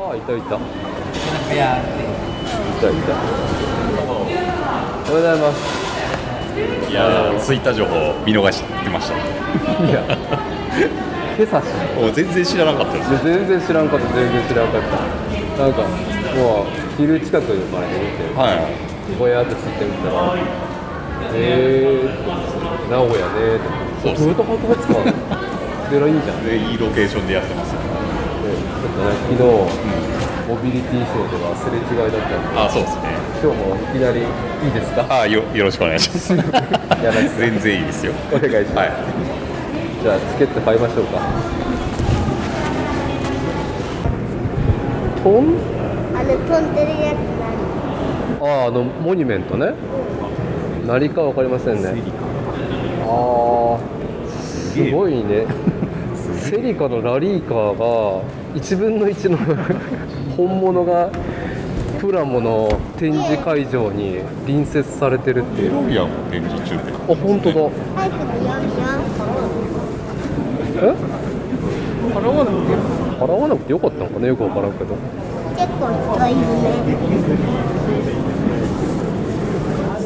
ああいたいた。い部屋でたいた。おはようございます。いやーツイッター情報見逃してました。いや。今朝知っもう全然知らなかったです。た全然知らんかった全然知らんかった。なんかもう昼近くまで見てはぼやっと知ってみたらえー、名古屋ねそうトヨタ博物館でらいいじゃんいでいいロケーションでやってますね昨日、モビリティショーではすれ違いだったんであそうですね。今日もいきなりいいですか？あよよろしくお願いします。全然いいですよ。お願いします、はい。じゃあチケット買いましょうか。トン？あの飛んでるやつあああのモニュメントね。何か分かりませんね。ああすごいね。セリカのラリーカーが1分の1の 本物がプラモの展示会場に隣接されてるっていう。ロリアンも展示中であ本当だ。え払わなくて払わなくてよかったのかな？よく分からんけど。う結構人いるね。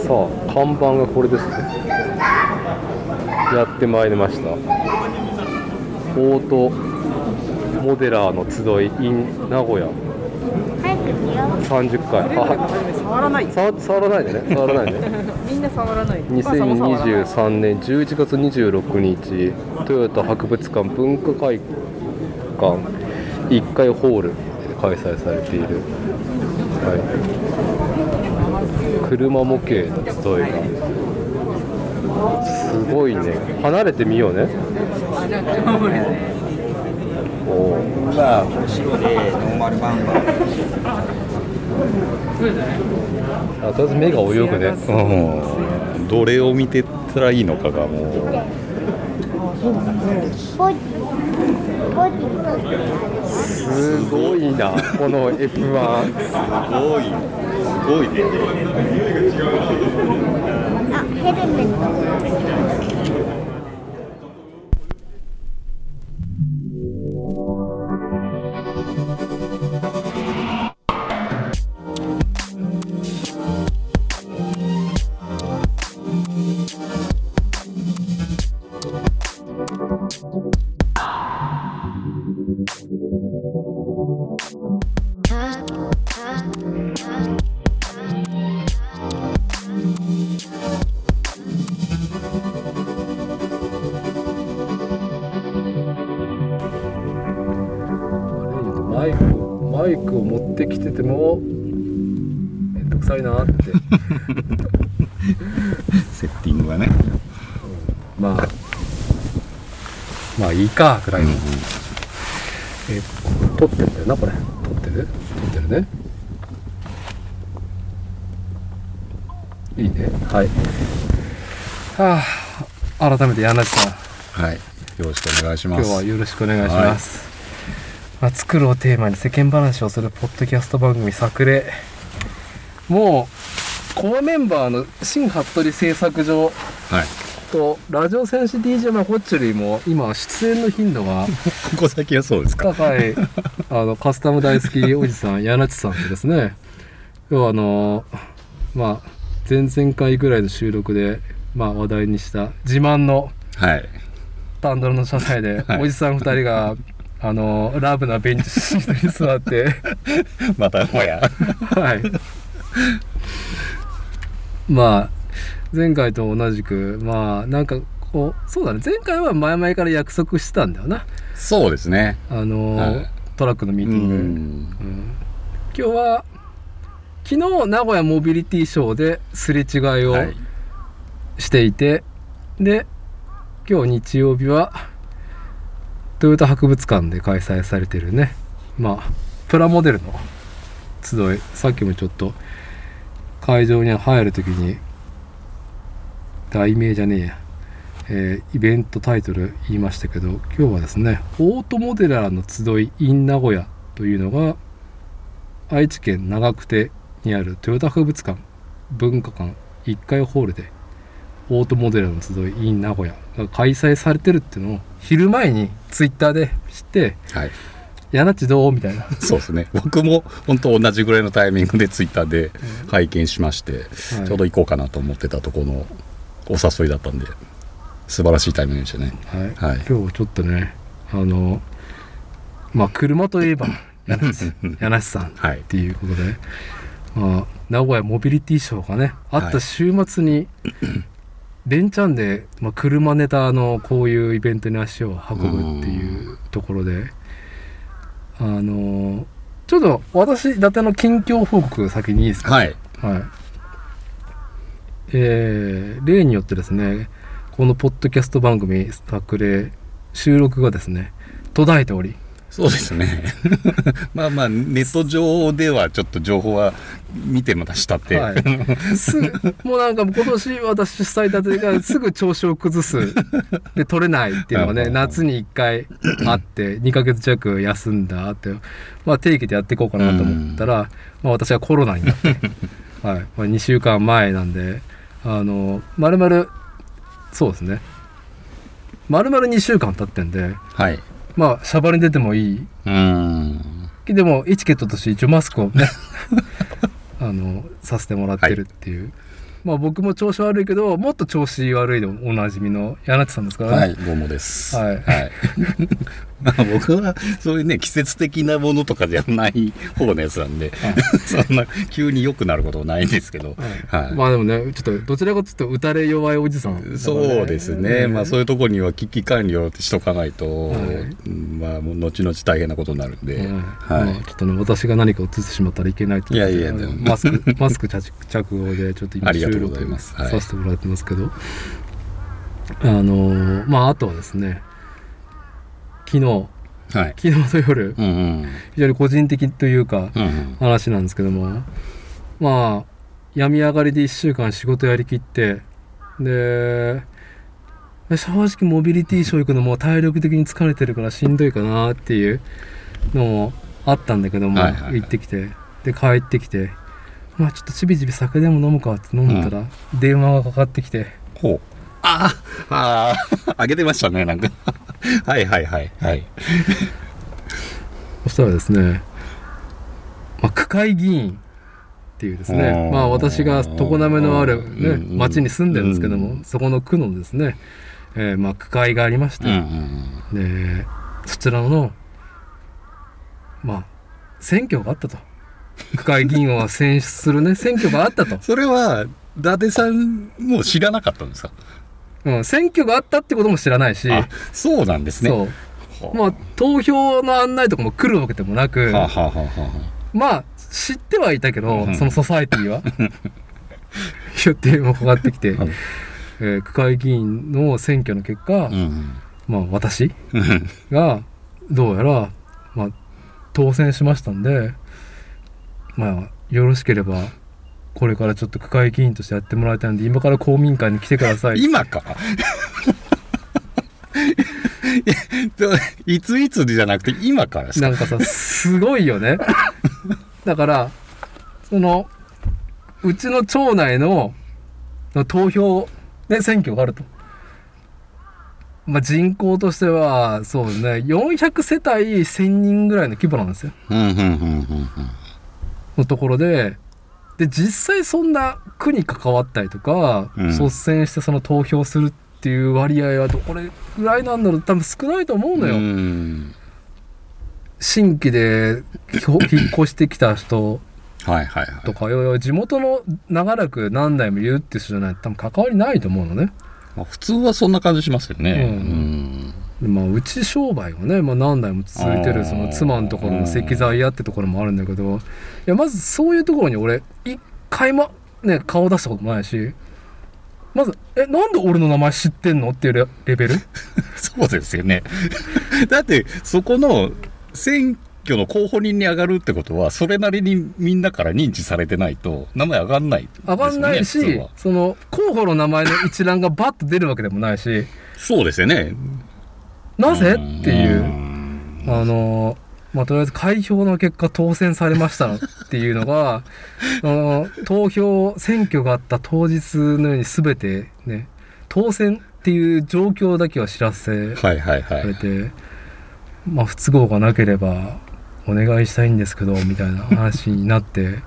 さあ看板がこれですね。やってまいりました。オートモデラーの集い in 名古屋。早く見よう。30回。触らない。触触らないでね。触らないでね。みんな触らない。お母さんも触らない2023年11月26日トヨタ博物館文化会館。1階ホールで開催されている、はい、車模型の集いが。すごいね。離れてみようね おーが白で。ノーマルバンバーあとりあえず目が泳ぐね、うん。どれを見てたらいいのかがもうすごいなこの F1 すごい。すごいね。あヘルメットかぐらいの、え撮ってんだよなこれ。撮ってる？撮ってるね。いいね。はい。はあ改めて柳さん。はい。よろしくお願いします。今日はよろしくお願いします、まあ、作るをテーマに世間話をするポッドキャスト番組「作例」もうこのメンバーの新服部製作所はいとラジオ戦士 DJ マコッチュリーも今出演の頻度が ここ先はそうですか？高いあのカスタム大好きおじさん 柳地さんとですね。今日はあのまあ前々回ぐらいの収録で、まあ、話題にした自慢のはい。タンドルの車内で、はい。おじさん2人があのラブなベンチシートに座って。またもや。はい。まあ前回と同じくまあなんかこうそうだね。前回は前々から約束してたんだよな。そうですね。あの、はい。トラックのミーうティング、ん。今日は昨日名古屋モビリティショーですれ違いをはい。していて、で今日日曜日はトヨタ博物館で開催されてるね。まあプラモデルの集い。さっきもちょっと会場に入る時に題名じゃねえや、えーイベントタイトル言いましたけど今日はですねオートモデラーの集い in 名古屋というのが愛知県長久手にあるトヨタ博物館文化館1階ホールでオートモデラーの集い in 名古屋が開催されてるっていうのを昼前にツイッターで知ってはいやなっちどう？みたいな。そうですね。僕も本当同じぐらいのタイミングでツイッターで拝見しまして、はい。ちょうど行こうかなと思ってたところのお誘いだったんで素晴らしいタイミングでしたね。はい、はい。今日ちょっとねあのまあ車といえば 柳瀬さんっはい。ていうことで、まあ、名古屋モビリティショーがねあった週末に、連チャンで、まあ、車ネタのこういうイベントに足を運ぶっていうところであのちょっと私伊達の近況報告先にいいですか？はい。はい。えー例によってですね、このポッドキャスト番組、作例、収録がですね、途絶えており、そうですね。まあまあネット上ではちょっと情報は見てましたって、はい、すぐもうなんか今年私主催だというかすぐ調子を崩す。で取れないっていうのがね うん夏に1回あって2ヶ月弱休んだって、まあ、定期でやっていこうかなと思ったら、まあ、私はコロナになって、はい。まあ、2週間前なんであのまるまるそうですね。まるまる2週間経ってんではい。まあシャバに出てもいい。うーん。でもエチケットとして一応マスクをね あのさせてもらってるっていう、まあ僕も調子悪いけどもっと調子悪いでおなじみの柳地さんですからね、はいどうもです。はい。まあ 僕はそういうね季節的なものとかじゃない方のやつなんで、そんな急に良くなることはないんですけど、はい。まあでもねちょっとどちらかというと打たれ弱いおじさんね、そうですね、まあそういいうところには危機管理をしとかないと、はい。うんまあもう後々大変なことになるんで、うんはい。まあ、ちょっとね私が何かを移してしまったらいけないといやいやでも。マスク マスク着着用でちょっと今収録させてもらってますけど、あのーまああとはですね昨日。はい。昨日の夜。うんうん。非常に個人的というかうんうん。話なんですけども。まあ病み上がりで1週間仕事やりきってで正直モビリティショー行くのも体力的に疲れてるからしんどいかなっていうのもあったんだけども、はいはいはい。行ってきて。で帰ってきて。まあちょっとちびちび酒でも飲むかって飲んだら、電話がかかってきて。ほう。ああああげてましたねなんかはいはいはいはいそしたらですね、まあ、区会議員っていうですねまあ私が常滑のある、ね町に住んでるんですけども、そこの区のですね、えーまあ区会がありまして、でそちらのまあ選挙があったと区会議員を選出するね選挙があったと、それは伊達さんも知らなかったんですかうん、選挙があったってことも知らないし、あそうなんですね。そう。まあ投票の案内とかも来るわけでもなく、はあ、はあはあはまあ知ってはいたけど、うん。そのソサエティは。いや電話かかってきて、はい。えー区会議員の選挙の結果、あうん。まあ私うん。がどうやら、まあ、当選しましたんでまあよろしければこれからちょっと区会議員としてやってもらいたいんで今から公民館に来てください。今か？いついつじゃなくて今からなんかさすごいよね。だからそのうちの町内のの投票で選挙があると。まあ、人口としてはそうですね400世帯1000人ぐらいの規模なんですよ。のところでで実際そんな区に関わったりとか、うん。率先してその投票するっていう割合はどれぐらいなんだろう。多分少ないと思うのよ、うん。新規で 引っ越してきた人。はいはいはい。とか地元の長らく何代もいるって人じゃないと多分関わりないと思うのね、まあ普通はそんな感じしますよね。ううん。でまあ、うち商売がね、まあ、何代も続いてるその妻のところの石材屋ってところもあるんだけどいやまずそういうところに俺一回もね顔出したこともないしまず「えなんで俺の名前知ってんの?」っていうレレベル？そうですよね。だってそこの選挙の候補人に上がるってことはそれなりにみんなから認知されてないと名前上がんないね、上がんないし、その候補の名前の一覧がバッと出るわけでもないし。そうですよねなぜ？っていう。う。んあのまあ、とりあえず開票の結果当選されましたっていうのが あの投票選挙があった当日のように全てね当選っていう状況だけは知らせはいはいはい。られて、まあ不都合がなければお願いしたいんですけどみたいな話になって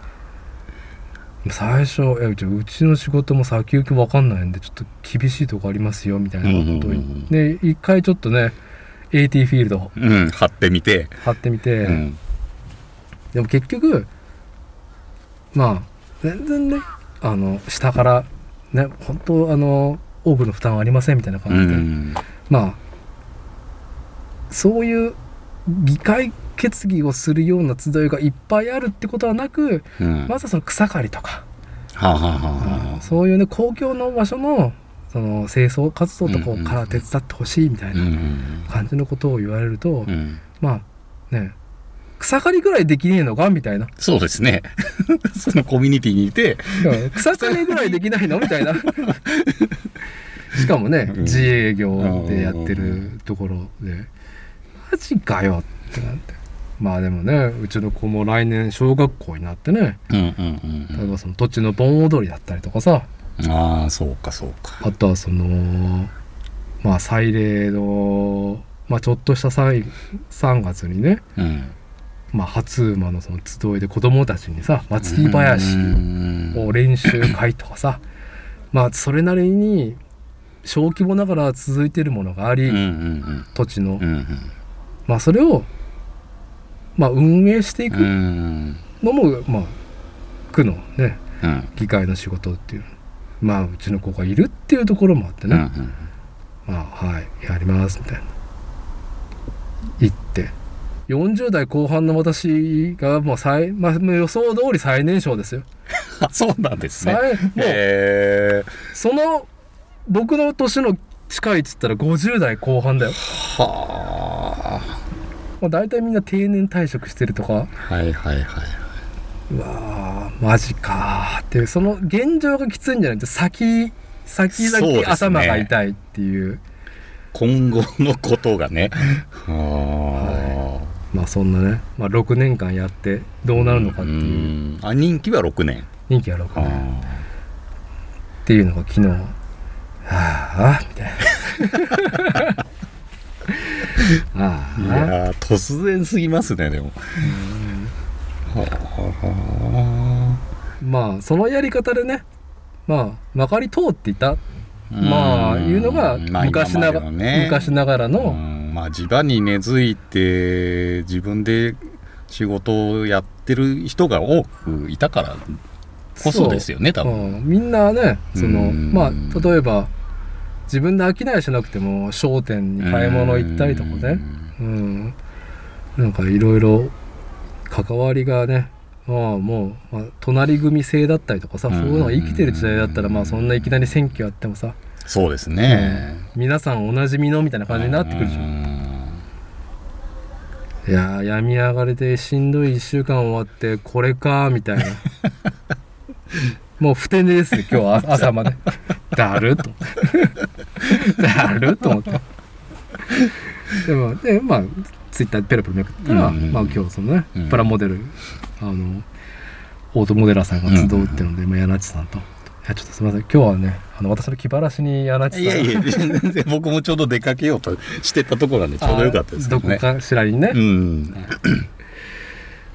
最初「いやうちの仕事も先行き分かんないんでちょっと厳しいとこありますよ」みたいなことをうんうんうんで一回ちょっとね AT フィールド。うん貼ってみて、貼ってみて、うん。でも結局まあ全然ねあの下からね本当あの多くの負担はありませんみたいなう感じで、ん。まあそういう議会決議をするような集いがいっぱいあるってことはなく、うん。まずはその草刈りとか、はあ、はあはあはあ。そういうね公共の場所のその清掃活動とかうんうんうんから手伝ってほしいみたいうんうなん。感じのことを言われると、うん。まあね草刈りぐらいできねえのかみたいな。そうですね。そのコミュニティにいて。うん。草刈りぐらいできないのみたいな。しかもねうん。自営業でやってるところで。マジかよってなってまあでもねうちの子も来年小学校になってねうんうん例えばその土地の盆踊りだったりとかさ。うんああそうかそうか。あとはそのまあ祭礼のまあちょっとした祭3月にねうん。まあ初馬のその集いで子供たちにさ祭り林うんを練習会とかさまあそれなりに小規模ながら続いてるものがあり、うんうん土地の、うんうん。まあそれをまあ運営していくうん。のも、まあ区のねうん。議会の仕事っていうまあうちの子がいるっていうところもあってね、うんまあはいやりますみたいな。言って。40代後半の私がもう最、まあ、予想通り最年少ですよ。あ そうなんですね。最もうその僕の年の近いっつったら50代後半だよ。はまあ、大体みんな定年退職してるとか。あはいはいはい。うわーマジかーって。いうその現状がきついんじゃなくて先先々頭が痛いっていう。今後のことがね。はまあそんなね、まあ、6年間やってどうなるのかっていう。うん。あ任期は6年。任期が6あ年っていうのが昨日。はあみたいな あ ーいあやー突然すぎますねでも。はまあそのやり方でねまあまかり通っていた。あまあいうのがまあ昔なが今までのね。昔ながらうのん。まあ地場に根付いて自分で仕事をやってる人が多くいたからこそですよね多分。うん。みんなねそのうん。まあ例えば自分で商いしなくても商店に買い物行ったりとかね。うん。なんかいろいろ関わりがねまあもう、まあ、隣組制だったりとかさそういうのが生きてる時代だったらまあそんないきなり選挙やってもさそうですね。皆さんおなじみのみたいな感じになってくるじゃん。ん。いやー病み上がりでしんどい1週間終わってこれかーみたいな もうふて寝ですよ今日は朝まで。だるっと。だるっと思って。でもでまあツイッターでペラペラめくったら、うん。うんうんまあ今日そのね、うん。プラモデルあのオートモデラーさんが集うっていうので、まあ、柳地さんと「いやちょっとすみません。今日はねあの私の気晴らしに柳地さん。いやいや全然僕もちょうど出かけようとしてたところなんでちょうどよかったですどこけどねかしらにね、うん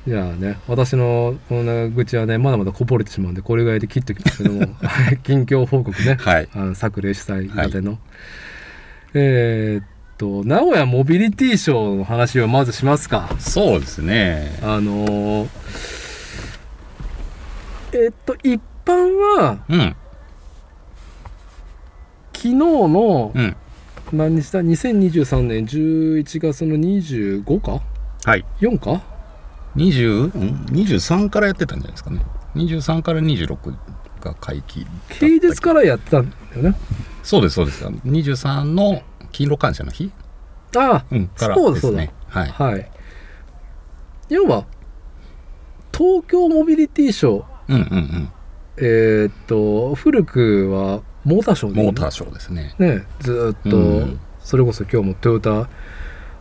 いやね私のこのね愚痴はねまだまだこぼれてしまうんでこれぐらいで切っておきますけども はい。近況報告ね、はい。あの作例主催までの、えーっと名古屋モビリティショーの話をまずしますか。そうですね。あのーえーっと一般はうん。昨日のうん。何日だ？2023年11月の25か？はい。4か？20ん23からやってたんじゃないですかね。23から26が会期平日からやってたんだよね。そうですそうです。23の勤労感謝の日、ああうん、からそうだそうだ。ですねはい。はい。要は、東京モビリティショー、うんうんえーっと、古くはモーターショーでいいの？うんモーターショーですね。ね、ずーっと、うん。それこそ今日もトヨタ、あ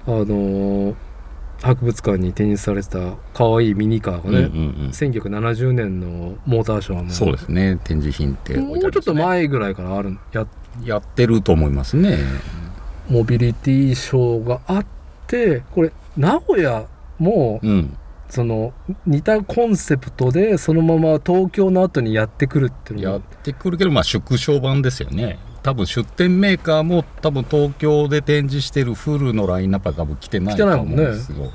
のー博物館に展示されてた可愛いミニカーがね、うんうんうん。1970年のモーターショーはもうそうですね。展示品ってもうちょっと前ぐらいからあるややってると思いますね。モビリティショーがあっでこれ名古屋もうん。その似たコンセプトでそのまま東京の後にやってくるっていうのやっがてくるけどまあ縮小版ですよね多分出店メーカーも多分東京で展示してるフルのラインナップは多分来てないと思うんですよ、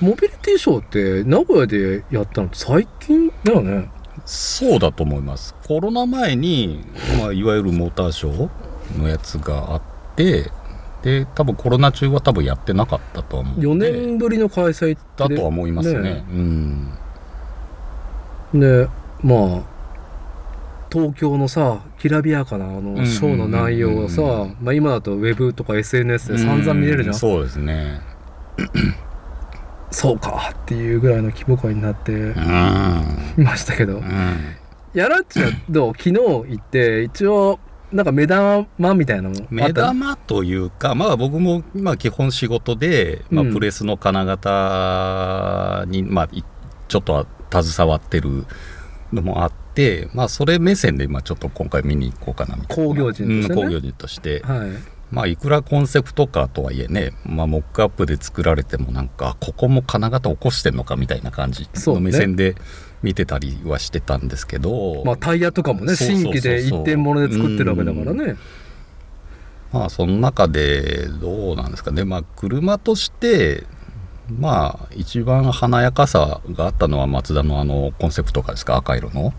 モビリティショーって名古屋でやったのって最近だよね。そうだと思います。コロナ前に、まあ、いわゆるモーターショーのやつがあってで多分コロナ中は多分やってなかったと思う4んで。年ぶりの開催だとは思いますね。ね。うんでまあ東京のさきらびやかなあんうんのショーの内容をさ、うんうんまあ、今だとウェブとか SNS で散々見れるじゃん、うそうですね。そうかっていうぐらいの規模感になってうん。いましたけど、うん。やらっちはどう昨日行って一応なんか目玉みたいなのも目玉というか、まあ僕も、まあ基本仕事で、まあうん。プレスの金型に、まあいちょっとは携わってるのもあって、まあそれ目線で今ちょっと今回見に行こうかなみたいな。工業人としてね。うん工業人として。はい。まあいくらコンセプトカーとはいえね、まあモックアップで作られてもなんか、ここも金型起こしてんのかみたいな感じの目線で見てたりはしてたんですけど、まあタイヤとかもね新規で一点物で作ってるわけだからね。まあその中でどうなんですかね。まあ車としてまあ一番華やかさがあったのはマツダのあのコンセプトカーですか赤色の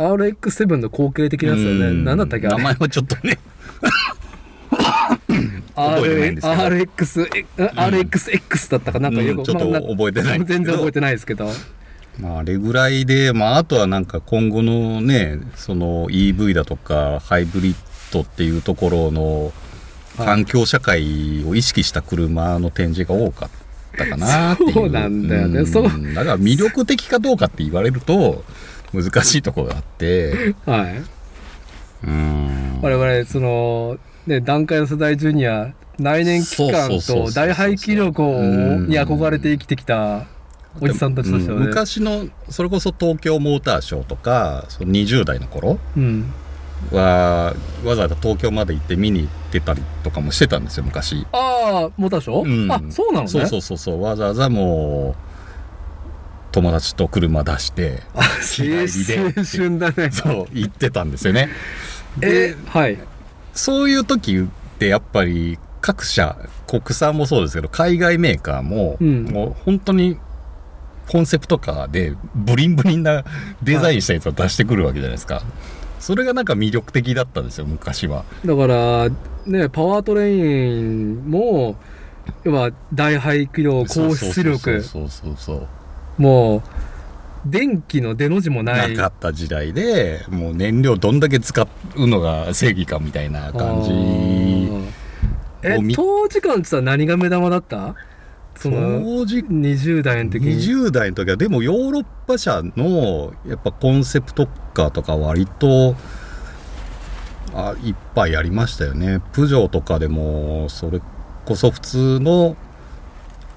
RX7 の後継的なやつだよね。うん。何だったっけ？名前はちょっとね。RX え RXX だったかな？ん。かよく、うんちょっとまあ覚えてない全然覚えてないですけど。まああれぐらいでまああとはなんか今後のねその EV だとかハイブリッドっていうところの環境社会を意識した車の展示が多かったかなっていう。そうなんだよね。んそう。だから魅力的かどうかって言われると難しいところがあって。はい。うん。我々そのね段階の世代ジュニア内燃機関そうそうそうそうと大排気力に憧れて生きてきたおじさんたちとしてはうんね昔のそれこそ東京モーターショーとかその20代の頃うん。はわざわざ東京まで行って見に行ってたりとかもしてたんですよ昔。ああモーターショー、うん。あそうなのね。そうそうそうそう。わざわざもう友達と車出して青春だね。そう行ってたんですよね。えではい。そういう時ってやっぱり各社国産もそうですけど海外メーカーも、うん。もう本当にコンセプトカーでブリンブリンなデザインしたやつを出してくるわけじゃないですか、それがなんか魅力的だったんですよ昔は。だからねパワートレインも要は大排気量高出力。そうそうそうそうもう電気の出の字もなないかった時代でもう燃料どんだけ使うのが正義かみたいな感じ。え当時間って何が目玉だった？その当時20代の時に。20代の時はでもヨーロッパ車のやっぱコンセプトカーとか割とあいっぱいありましたよね。プジョーとかでもそれこそ普通の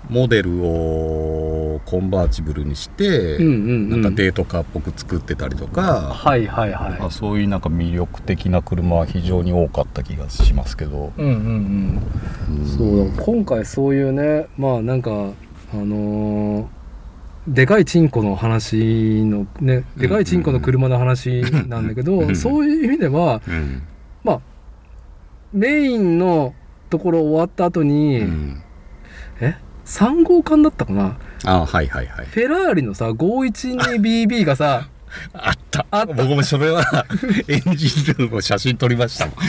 モデルをコンバーチブルにして、うんうんうん。なんかデートカーっぽく作ってたりとか、はいはいはい。あそういうなんか魅力的な車は非常に多かった気がしますけど、うんうんうん。そうだ今回そういうねまあなんかあのーでかいチンコの話のねでかいチンコの車の話なんだけど、うん。そういう意味ではうん。まあメインのところ終わった後に、うん。え3号館だったかな？あはいはいはい。フェラーリのさ 512BB がさ あった。あった。僕もそれはエンジンルームを写真撮りましたもん。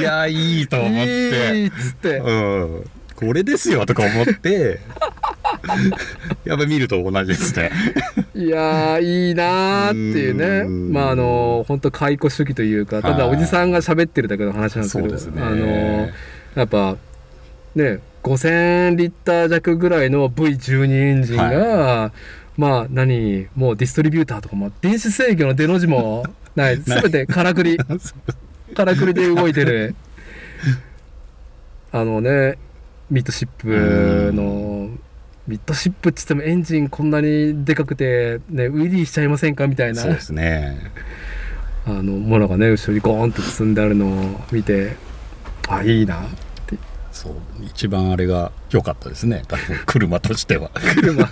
いやいいと思っいいてっつって。うん。これですよとか思って。やっぱ見ると同じですね。いやーいいなーっていうね。うん。まああの本当解雇主義というかただはいおじさんが喋ってるだけの話なんですけどね。あのやっぱね5000リッター弱ぐらいの V12 エンジンが、まあ何もうディストリビューターとかも電子制御の出の字も ないない。全てからくり。からくりで動いてる。あのねミッドシップのミッドシップっつってもエンジンこんなにでかくて、ね、ウィリーしちゃいませんかみたいな。そうですね。あのものがね後ろにゴーンと積んであるのを見てあいいなそう一番あれが良かったですね。車としては。車。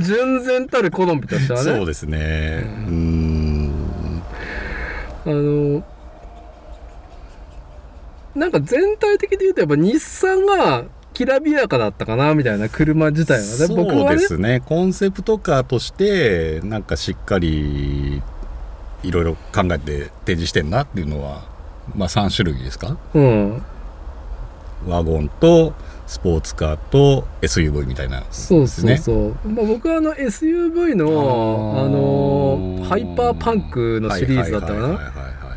純然たる好みとしてはね。そうですね。うーん。あのなんか全体的に言うとやっぱ日産がきらびやかだったかなみたいな車自体はね。僕そうですね。コンセプトカーとしてなんかしっかりいろいろ考えて展示してんなっていうのはまあ3種類ですか？うんワゴンとスポーツカーと SUV みたいなそうそうですね。そう、まあ、僕はあの SUV のあのハイパーパンクのシリーズだったかな？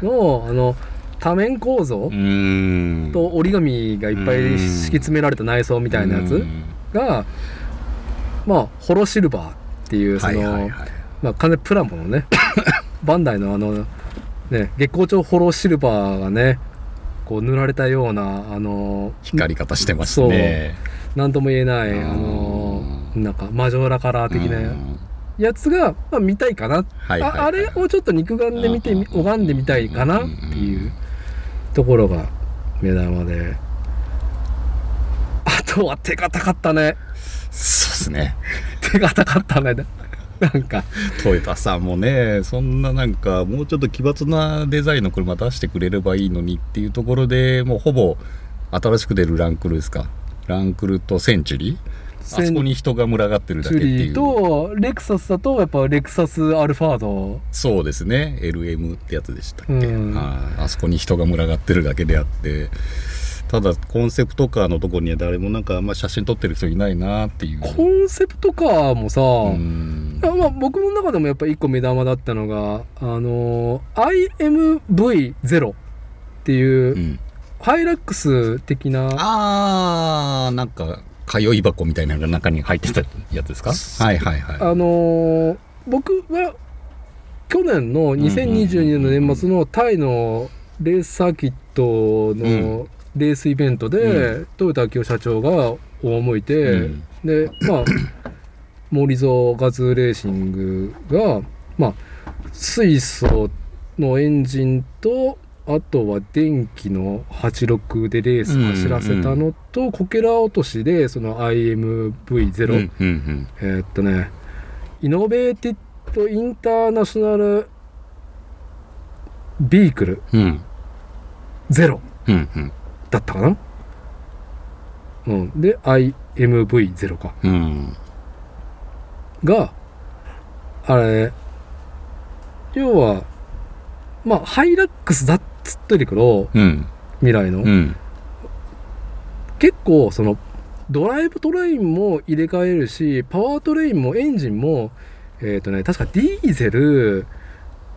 のあの多面構造？と折り紙がいっぱい敷き詰められた内装みたいなやつ？うん。がまあホロシルバーっていうその、はいはいはい。まあ完全にプラモのね バンダイのあのね月光町ホロシルバーがねこう塗られたようなあの光り方してますね。なんとも言えないうんあのなんかマジョーラカラー的うなん。やつが、まあ、見たいかな、はいはいはいああれをちょっと肉眼で見て拝んでみたいかなっていうところが目玉で。あとは手堅かったね。そうですね。手堅かったねなんかトヨタさんもねそんななんかもうちょっと奇抜なデザインの車出してくれればいいのにっていうところでもうほぼ新しく出るランクルですか？ランクルとセンチュリー？あそこに人が群がってるだけ。っていうとレクサスだとやっぱレクサスアルファードそうですね。LM ってやつでしたっけ、うん。はい。あそこに人が群がってるだけであってただコンセプトカーのところには誰もなんかあんま写真撮ってる人いないなっていう。コンセプトカーもさ、まあ、僕の中でもやっぱ一個目玉だったのがあの IMV0 っていう、うん。ハイラックス的なあーなんか通い箱みたいなのが中に入ってたやつですか？はいはいはい。あのー僕は去年の2022年の年末のタイのレースサーキットのレースイベントで、うトヨタ明夫社長が赴いて、うん。でまあ 森蔵ガズレーシングがまあ水素のエンジンとあとは電気の86でレース走らせたのと、こけら落としでその IMV0、うんうんうん。えーっとねイノベーティッド・インターナショナル・ビークルうん。ゼロ。うんうんだったかな？うん。で IMV0 か。うん。があれ要はまあハイラックスだっつってるけどうん。未来の、うん。結構そのドライブトレインも入れ替えるしパワートレインもエンジンもえっ、とね確かディーゼル、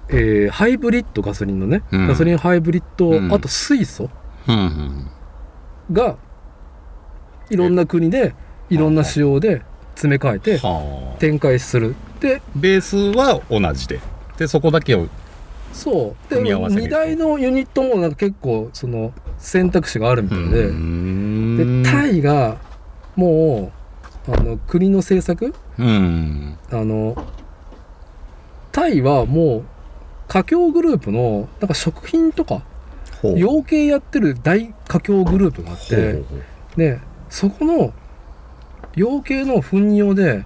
えーハイブリッドガソリンのね、うん。ガソリンハイブリッド、うん。あと水素うんがいろんな国でいろんな仕様で詰め替えてはあ。展開する。でベースは同じで。でそこだけをそう。で組み合わせる。2台のユニットもなんか結構その選択肢があるみたいで、ででタイがもうあの国の政策？うん。あのタイはもう華僑グループのなんか食品とか養鶏やってる大華僑グループがあってでそこの養鶏の糞尿で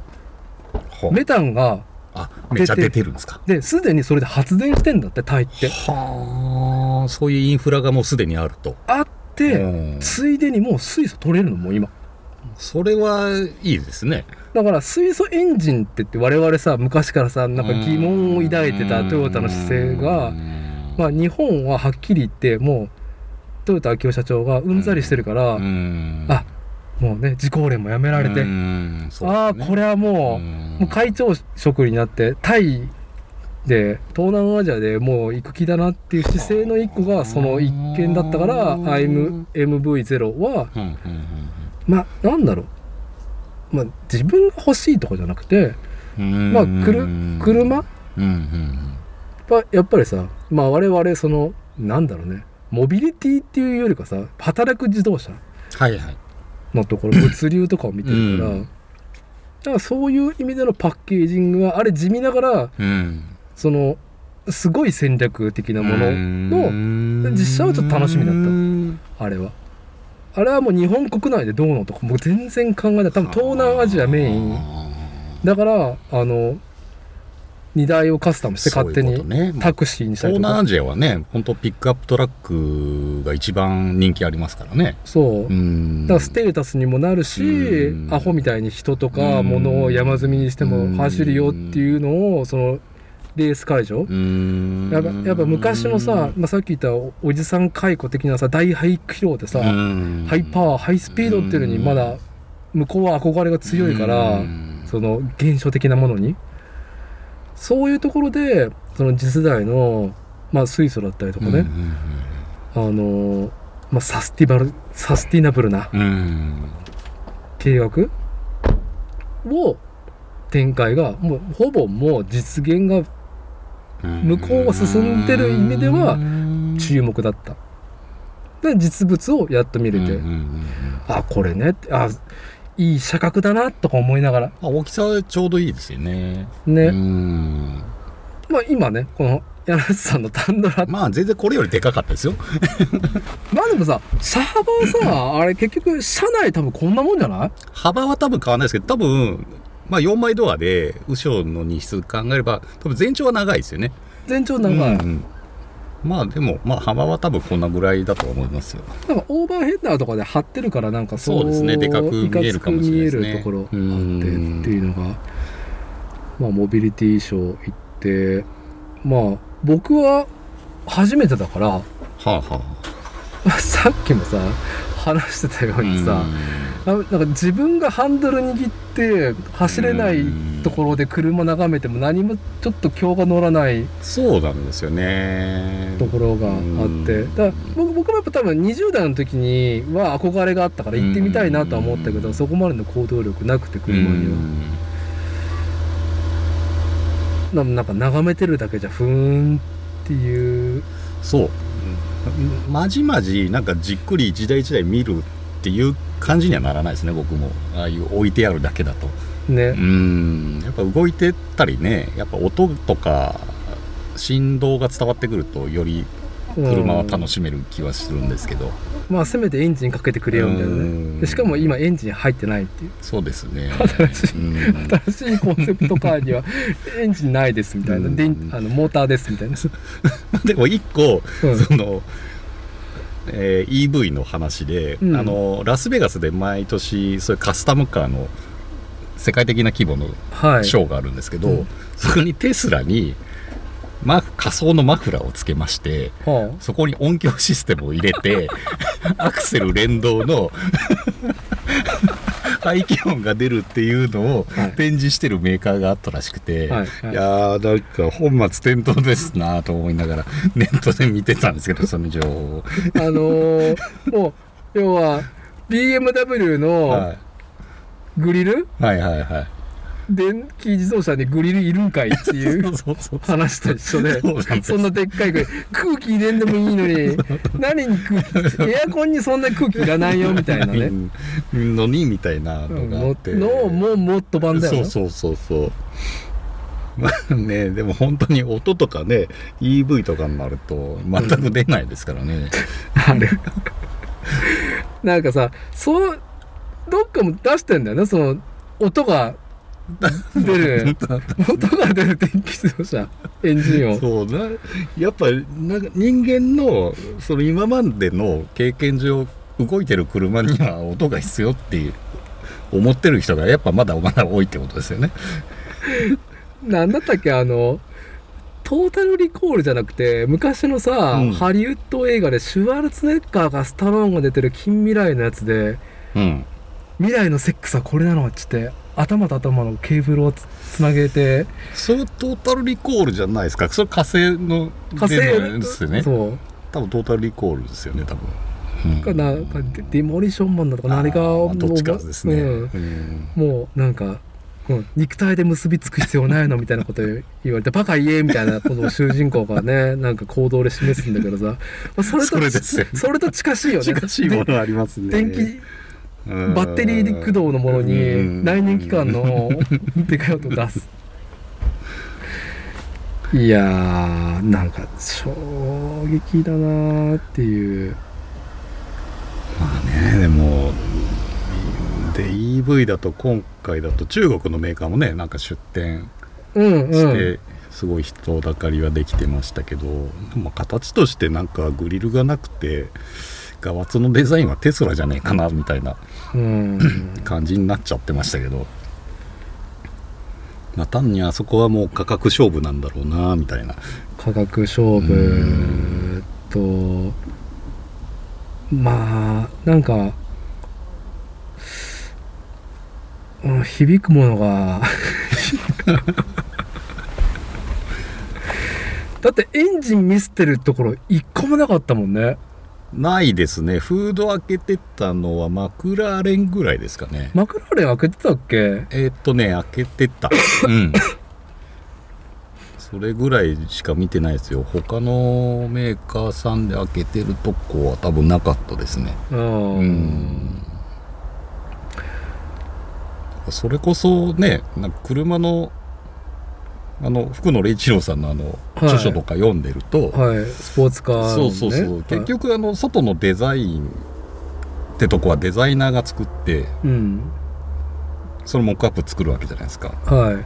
メタンが出てるんですか？ですでにそれで発電してんだってタイって。はあ。そういうインフラがもうすでにあると。あってうん。ついでにもう水素取れるのもう今。それはいいですね。だから水素エンジンって言って我々さ昔からさなんか疑問を抱いてたトヨタの姿勢がまあ日本ははっきり言ってもうトヨタ明夫社長がうんざりしてるから、うん。あもうね自公連もやめられて、うん。そうああこれはもう,、ん。もう会長職になってタイで東南アジアでもう行く気だなっていう姿勢の一個がその一件だったからうん。IMV0 はうんうんまあなんだろう、まあ、自分が欲しいとかじゃなくて、うん。まあくる車うんうんはやっぱりさまあ我々そのなんだろうね。モビリティっていうよりかさ働く自動車はいはい。のところ 物流とかを見てるから、うん。だからそういう意味でのパッケージングはあれ地味ながらうん。そのすごい戦略的なもののの実写はちょっと楽しみだった。あれは。あれはもう日本国内でどうのとかもう全然考えない。多分東南アジアメイン。だからあの荷台をカスタムして勝手にタクシーにしたりとか。東南アジアはね本当ピックアップトラックが一番人気ありますからね。そう。うん。だからステータスにもなるし、うん。アホみたいに人とかうん物を山積みにしてうん。も走るよっていうのをそのレース会場。うん。やっぱやっぱ昔のさ、まあ、さっき言ったおおじさん解雇的なさ大排気量でさ、うん。ハイパワーハイスピードっていうのにまだ向こうは憧れが強いから、うん。その現象的なものにそういうところでその次世代の、まあ、水素だったりとかね、あのまあ、サスティバルサスティナブルな計画を展開がもうほぼもう実現がうん向こうが進んでる意味では注目だった。で実物をやっと見れて、あこれね。あいい車格だなとか思いながら。あ大きさはちょうどいいですよね。ね、うん。まあ今ねこの柳瀬さんのタンドラ。まあ全然これよりでかかったですよ。まあでもさ車幅はさあれ結局車内多分こんなもんじゃない？幅は多分変わらないですけど多分まあ4枚ドアで後ろの荷室考えれば多分全長は長いですよね。全長長い、うんうんまあでもまあ幅は多分こんなぐらいだと思いますよ。なんかオーバーヘッダーとかで張ってるからなんかそうですね。でかく見えるかもしれないですね。見えるところあってってうんいうのがまあモビリティショー行ってまあ僕は初めてだからはあは さっきもさ話してたよあうにさ、あなんか自分がハンドル握って走れないところで車眺めても何もちょっと今日が乗らないそうなんですよね。ところがあって。だ僕僕もやっぱ多分20代の時には憧れがあったから行ってみたいなとは思ったけどそこまでの行動力なくて車には。ななんか眺めてるだけじゃふーんっていう。そうまじまじなんかじっくり一台一台見るっていう感じにはならないですね僕も。ああいう置いてあるだけだと。うね、ん。やっぱ動いてたりねやっぱ音とか振動が伝わってくるとより車は楽ししめる気はするんですけど、まあせめてエンジンかけてくれよみたいなうん。ねでしかも今エンジン入ってないっていう。そうですね。新しいうん新しいコンセプトカーにはエンジンないですみたいな、うん。電あのモーターですみたいな、でも一個うん。その、えー EV の話で、うん。あのラスベガスで毎年そういうカスタムカーの世界的な規模のはい。ショーがあるんですけど、うん。そこにテスラに、ま、仮想のマフラーをつけましてはそこに音響システムを入れて アクセル連動の排気音が出るっていうのをはい。展示してるメーカーがあったらしくて、はいはい。いやーなんか本末転倒ですなと思いながらネットで見てたんですけどその情報を。ああのー もう要は BMW のはグリル、い、はいはいはい電気自動車にグリルいるんかいっていう 話と一緒でそんなでっかいグリル空気入れんでもいいのに 何に空気エアコンにそんな空気いらないよみたいなね。うん。のにみたいなのがあのって、のもうもっと版だよな。そうそうそうそう。まあねでも本当に音とかね EV とかになると全く出ないですからね、あれなんかさそうどっかも出してんだよねその音が 出る。音が出る電気自動車エンジン音。そうなやっぱなんか人間のその今までの経験上動いてる車には音が必要っていう思ってる人がやっぱまだまだ多いってことですよね。なんだったっけあのトータルリコールじゃなくて昔のさ、うん。ハリウッド映画でシュワルツェネッガーがスタローンが出てる近未来のやつでうん、未来のセックスはこれなのっつって頭と頭のケーブルをつつなげて。それトータルリコールじゃないですか。それ火星の火星ですよね。そう。多分トータルリコールですよね多分。うん。かなんかデデモリションマンだとか何かあもう。ーどっちかですね。うん。うん。もうなんか、うん、肉体で結びつく必要ないのみたいなこと言われてバカ言えみたいなことを主人公がね なんか行動で示すんだけどさ、まあ、それとそれですよそれと近しいよね。近しいものありますね。電気うんバッテリー駆動のものうん。に内燃機関のでかい音出す。いやーなんか衝撃だなーっていう。まあねでもで EV だと今回だと中国のメーカーもねなんか出展うんうん。して、すごい人だかりはできてましたけど、まあ、形としてなんかグリルがなくて側ツのデザインはテスラじゃねえかなみたいな。うん。感じになっちゃってましたけど、まあ、単にあそこはもう価格勝負なんだろうなみたいな。価格勝負。とまあなんか、うん、響くものが だってエンジン見捨てるところ一個もなかったもんねないですね。フード開けてたのはマクラーレンぐらいですかね。マクラーレン開けてたっけ？えーっとね開けてた。うん。それぐらいしか見てないですよ。他のメーカーさんで開けてるとこは多分なかったですね。うんうん。それこそねなんか車のあの福野礼一郎さんのあのはい。著書とか読んでると、はい。スポーツカーの、ね、そうそうそう、結局あの外のデザインってとこはデザイナーが作ってうん。そのモックアップ作るわけじゃないですか。はい。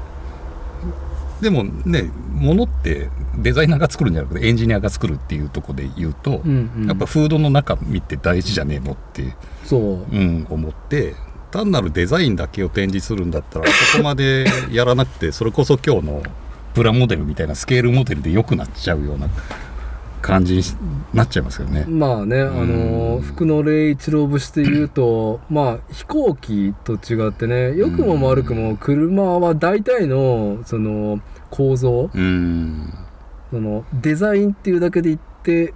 でもね物ってデザイナーが作るんじゃなくてエンジニアが作るっていうとこで言うと、うんうん。やっぱフードの中見て大事じゃねえのって、そう。うん、思って単なるデザインだけを展示するんだったらそこまでやらなくてそれこそ今日のプラモデルみたいなスケールモデルで良くなっちゃうような感じになっちゃいますよね。まあね、あうん。の福野礼一郎節で言うとまあ飛行機と違ってね良くも悪くも車は大体のその構造うん。そのデザインっていうだけで言って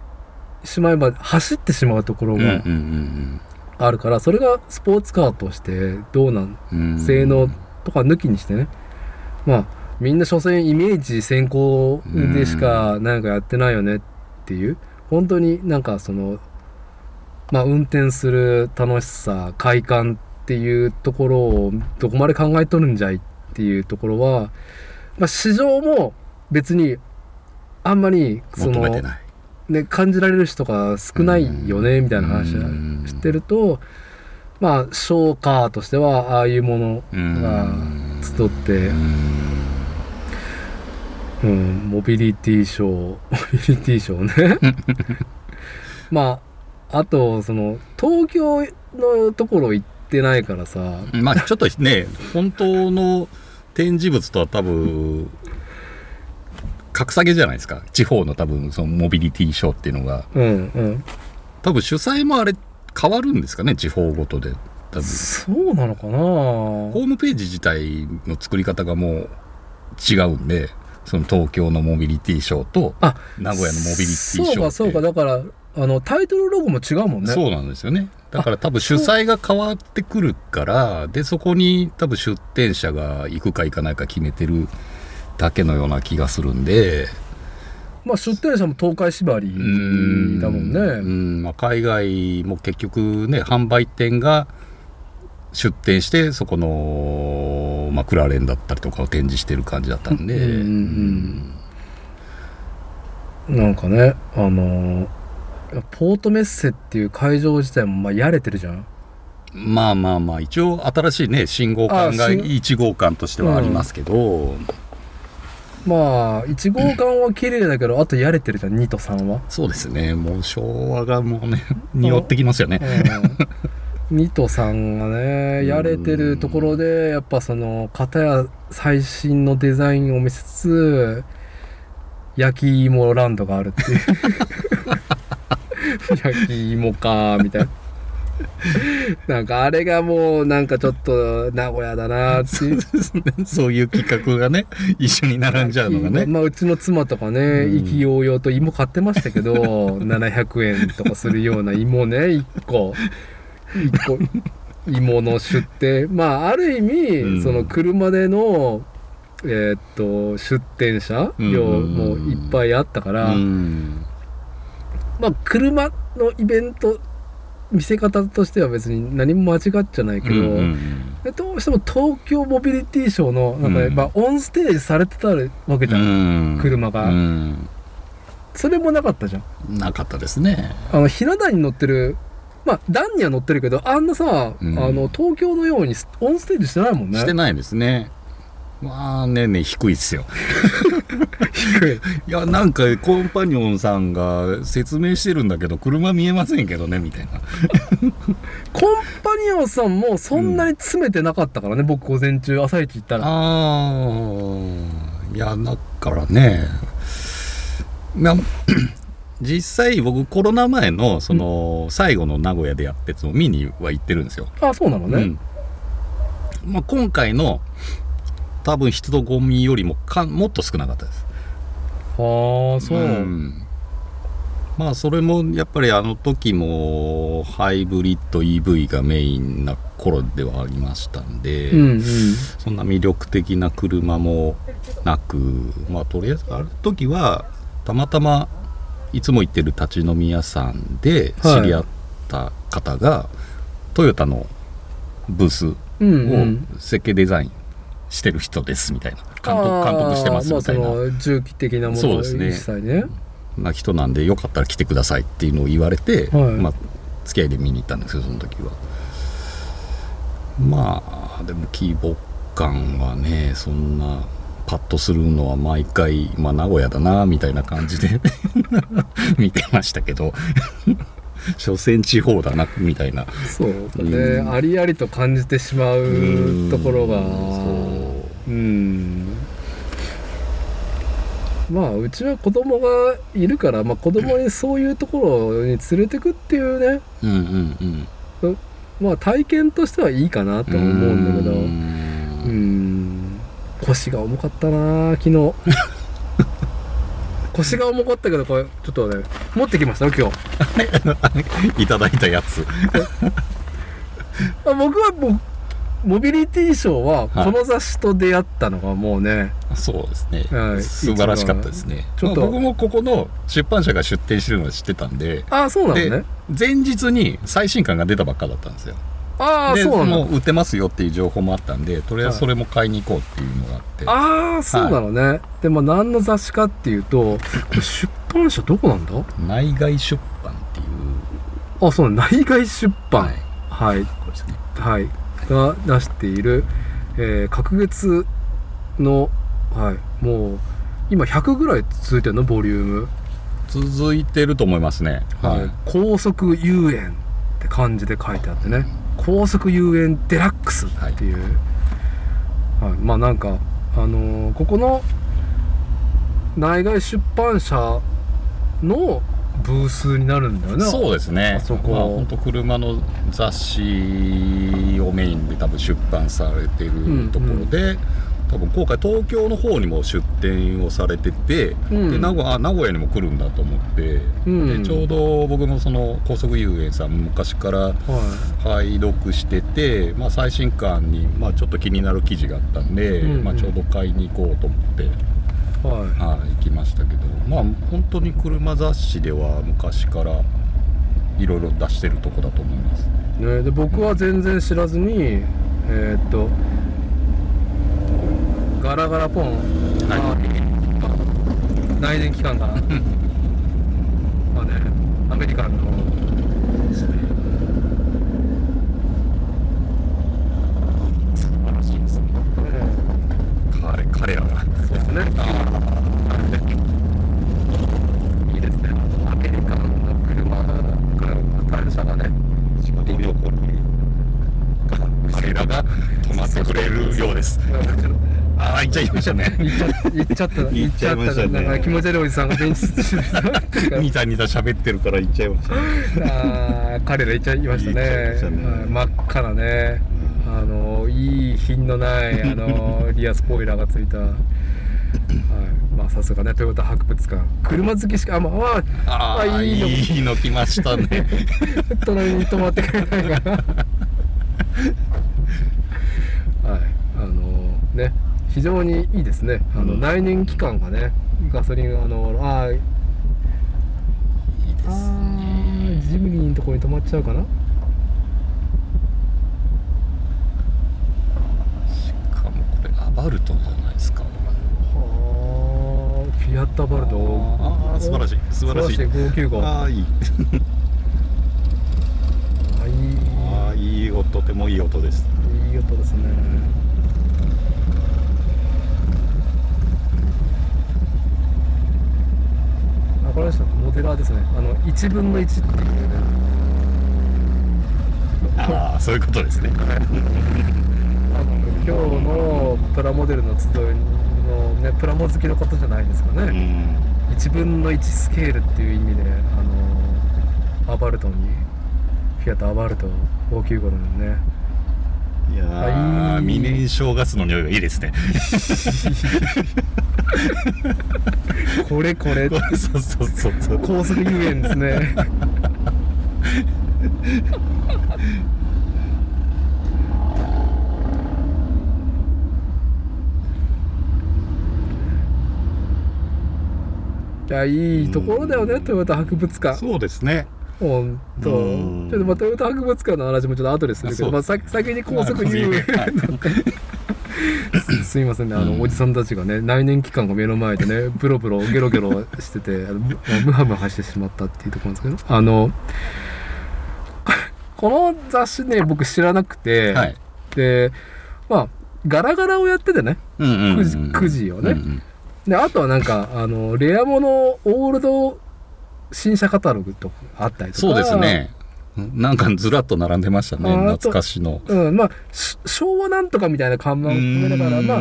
しまえば走ってしまうところがんあるからそれがスポーツカーとしてどうなん。性能とか抜きにしてね。まあみんな所詮イメージ先行でしかなんかやってないよねっていう本当になんかそのまあ運転する楽しさ快感っていうところをどこまで考えとるんじゃいっていうところは、まあ、市場も別にあんまりその。ね、感じられる人が少ないよねみたいな話をうんしてるとまあショーカーとしてはああいうものうんが集ってう、んうん、モビリティショーモビリティショーね。まああとその東京のところ行ってないからさ。まあちょっとね本当の展示物とは多分格下げじゃないですか。地方の多分そのモビリティショーっていうのが。うんうん。多分主催もあれ変わるんですかね地方ごとで。多分。そうなのかな。ホームページ自体の作り方がもう違うんでその東京のモビリティショーとあ名古屋のモビリティショーそうかそうか。だからあのタイトルロゴも違うもんね。そうなんですよね。だから多分主催が変わってくるからでそこに多分出店者が行くか行かないか決めてるだけのような気がするんで。まあ出店者も東海縛りうんだもんね。うん。まあ、海外も結局ね販売店が出店してそこのマクラーレンだったりとかを展示してる感じだったんで、うんうんなんかねあのポートメッセっていう会場自体もまあやれてるじゃん。まあまあまあ一応新しいね信号館があ信1号館としてはありますけど、まあ1号館は綺麗だけどあとやれてるじゃん2と3は、そうですね。もう昭和がもうね 匂ってきますよね。うん、2と3がねやれてるところでやっぱその片や最新のデザインを見せつつ焼き芋ランドがあるっていう。焼き芋かみたいな。なんかあれがもうなんかちょっと名古屋だなっていう。そういう企画がね一緒に並んじゃうのがね。まあ、うちの妻とかね、うん。意気揚々と芋買ってましたけど700円とかするような芋ね1個1個。芋の出店。まあある意味、うん。その車でのえーっと出店者うん。量もいっぱいあったから、うん。まあ車のイベント見せ方としては別に何も間違っちゃないけど、どうしても東京モビリティショーのなんかね、うん。まあ、オンステージされてたわけじゃん、うん。車が。うん。それもなかったじゃん。なかったですね。あのひな壇に乗ってるまあ段には乗ってるけどあんなさ、うん。あの東京のようにオンステージしてないもんね。してないですね。まあねね低いっすよ。低い。いやなんかコンパニオンさんが説明してるんだけど車見えませんけどねみたいな。コンパニオンさんもそんなに詰めてなかったからね、僕午前中朝一行ったら。あー。いやだからね。まあ実際僕コロナ前のその最後の名古屋でやってつも見には行ってるんですよ、あそうなのね、うん。まあ、今回の多分人とゴミよりもかもっと少なかったです。はあそう、ん。まあそれもやっぱりあの時もハイブリッド EV がメインな頃ではありましたんで、うんうん。そんな魅力的な車もなくまあとりあえずある時はたまたまいつも行ってる立ち飲み屋さんで知り合った方が、トヨタのブースを設計デザインしてる人ですみたいな。監督監督してますみたいな、まあ、重機的なものですね。な人なんでよかったら来てくださいっていうのを言われて、はい。まあ、付き合いで見に行ったんですけどその時は。まあでも規模感はねそんなパッとするのは毎回、まあ、名古屋だなみたいな感じで 見てましたけど 所詮地方だなみたいな。そうだね、うん。ありありと感じてしまうところがそう。うん。まあうちは子供がいるから、まあ、子供にそういうところに連れてくっていうねうんうんうん。まあ体験としてはいいかなとは思うんだけど。ううんん腰が重かったな昨日。腰が重かったけどこれちょっとね持ってきましたよ今日。いただいたやつ。あ僕はもうモビリティショーははい。この雑誌と出会ったのがもうね、そうですね、はい。素晴らしかったですね。ちょっと。まあ僕もここの出版社が出展してるのは知ってたんで。ああそうなのでね。前日に最新刊が出たばっかだったんですよああでそうなのもう売ってますよっていう情報もあったんでとりあえずそれも買いに行こうっていうのがあって、ああそうなのね、でも何の雑誌かっていうと出版社どこなんだ？内外出版っていう。あそう内外出版。はい。はい。これですね。はい、が出している、えー、隔月の、はい、もう今100ぐらい続いてるの？ボリューム、続いてると思いますね。はい、高速遊園って漢字で書いてあってね高速遊園デラックス。ってい。う、はい。まあなんかあのーここの内外出版社のブースになるんだよね。そうですね。あそこ。まあ本当車の雑誌をメインで多分出版されてるところで、多分今回東京の方にも出展をされてて、うん。で名古屋あ名古屋にも来るんだと思って、うん。でちょうど僕もその高速遊園さん昔からは拝読してて、まあ、最新刊に、まあ、ちょっと気になる記事があったんで、うんうん。まあ、ちょうど買いに行こうと思って、いはい。はい、行きましたけどまあ本当に車雑誌では昔からいろいろ出してるとこだと思いますね、で僕は全然知らずにえーっとガラガラポン、あ内燃機関が。まあねアメリカンの。素晴らしいですね。彼彼らが。そうですね。いいですね。アメリカンの車会社がね仕事旅行に。彼らが泊まってくれるようですああ行っちゃいましたね。行っちゃ行った。行っちゃいましたね。なんか気持ち悪いおじさんがベンチで。ニタニタ喋ってるから行っちゃいましたね。あー彼ら行っちゃいましたね。真っ赤なね。あのいい品のないあの リアスポイラーがついた、はい、まあさすがねトヨタ博物館。車好きしかあまあまああいいのいいの来ましたね。隣に泊まってくれないからはい。あのね非常にいいですね。あの、うん。内燃機関がねガソリンあのあーいいですあージムニーのところに止まっちゃうかな。しかもこれアバルトじゃないですか。はあフィアットアバルト。ああ素晴らしい。素晴らしい。素晴らしい。595ああいい。おとてもいい音です。いい音ですねあこれですモデラーですね。あの1分の1っていうね。ああそういうことですね。あの今日のプラモデルの集いのねプラモ好きの方じゃないですかうね、ん。1分の1スケールっていう意味であのアバルトにフィアットアバルト595のねいやーはい。未燃焼ガスの匂いがいいですね。これこれ。そうそうそうそう。高速遊園ですね。いやいいところだよねトヨタ博物館。そうですねほんとちうん。ょっとまあトヨタ博物館の話もちょっと後でするけど、まあ、先先に高速遊園はいすいませんね。あの、うん。おじさんたちがね内燃機関が目の前でねブロブロゲロゲロしててあのむムハムハしてしまったっていうところなんですけどあの この雑誌ね僕知らなくて、はい。でまあガラガラをやっててねうんうんうんくじくじをね。うんうん。であとはなんかあのレアものオールド新車カタログとかあったりとか。そうですね。なんかずらっと並んでましたね。懐かしの。うん。まあし昭和なんとかみたいな看板を含めながらまああ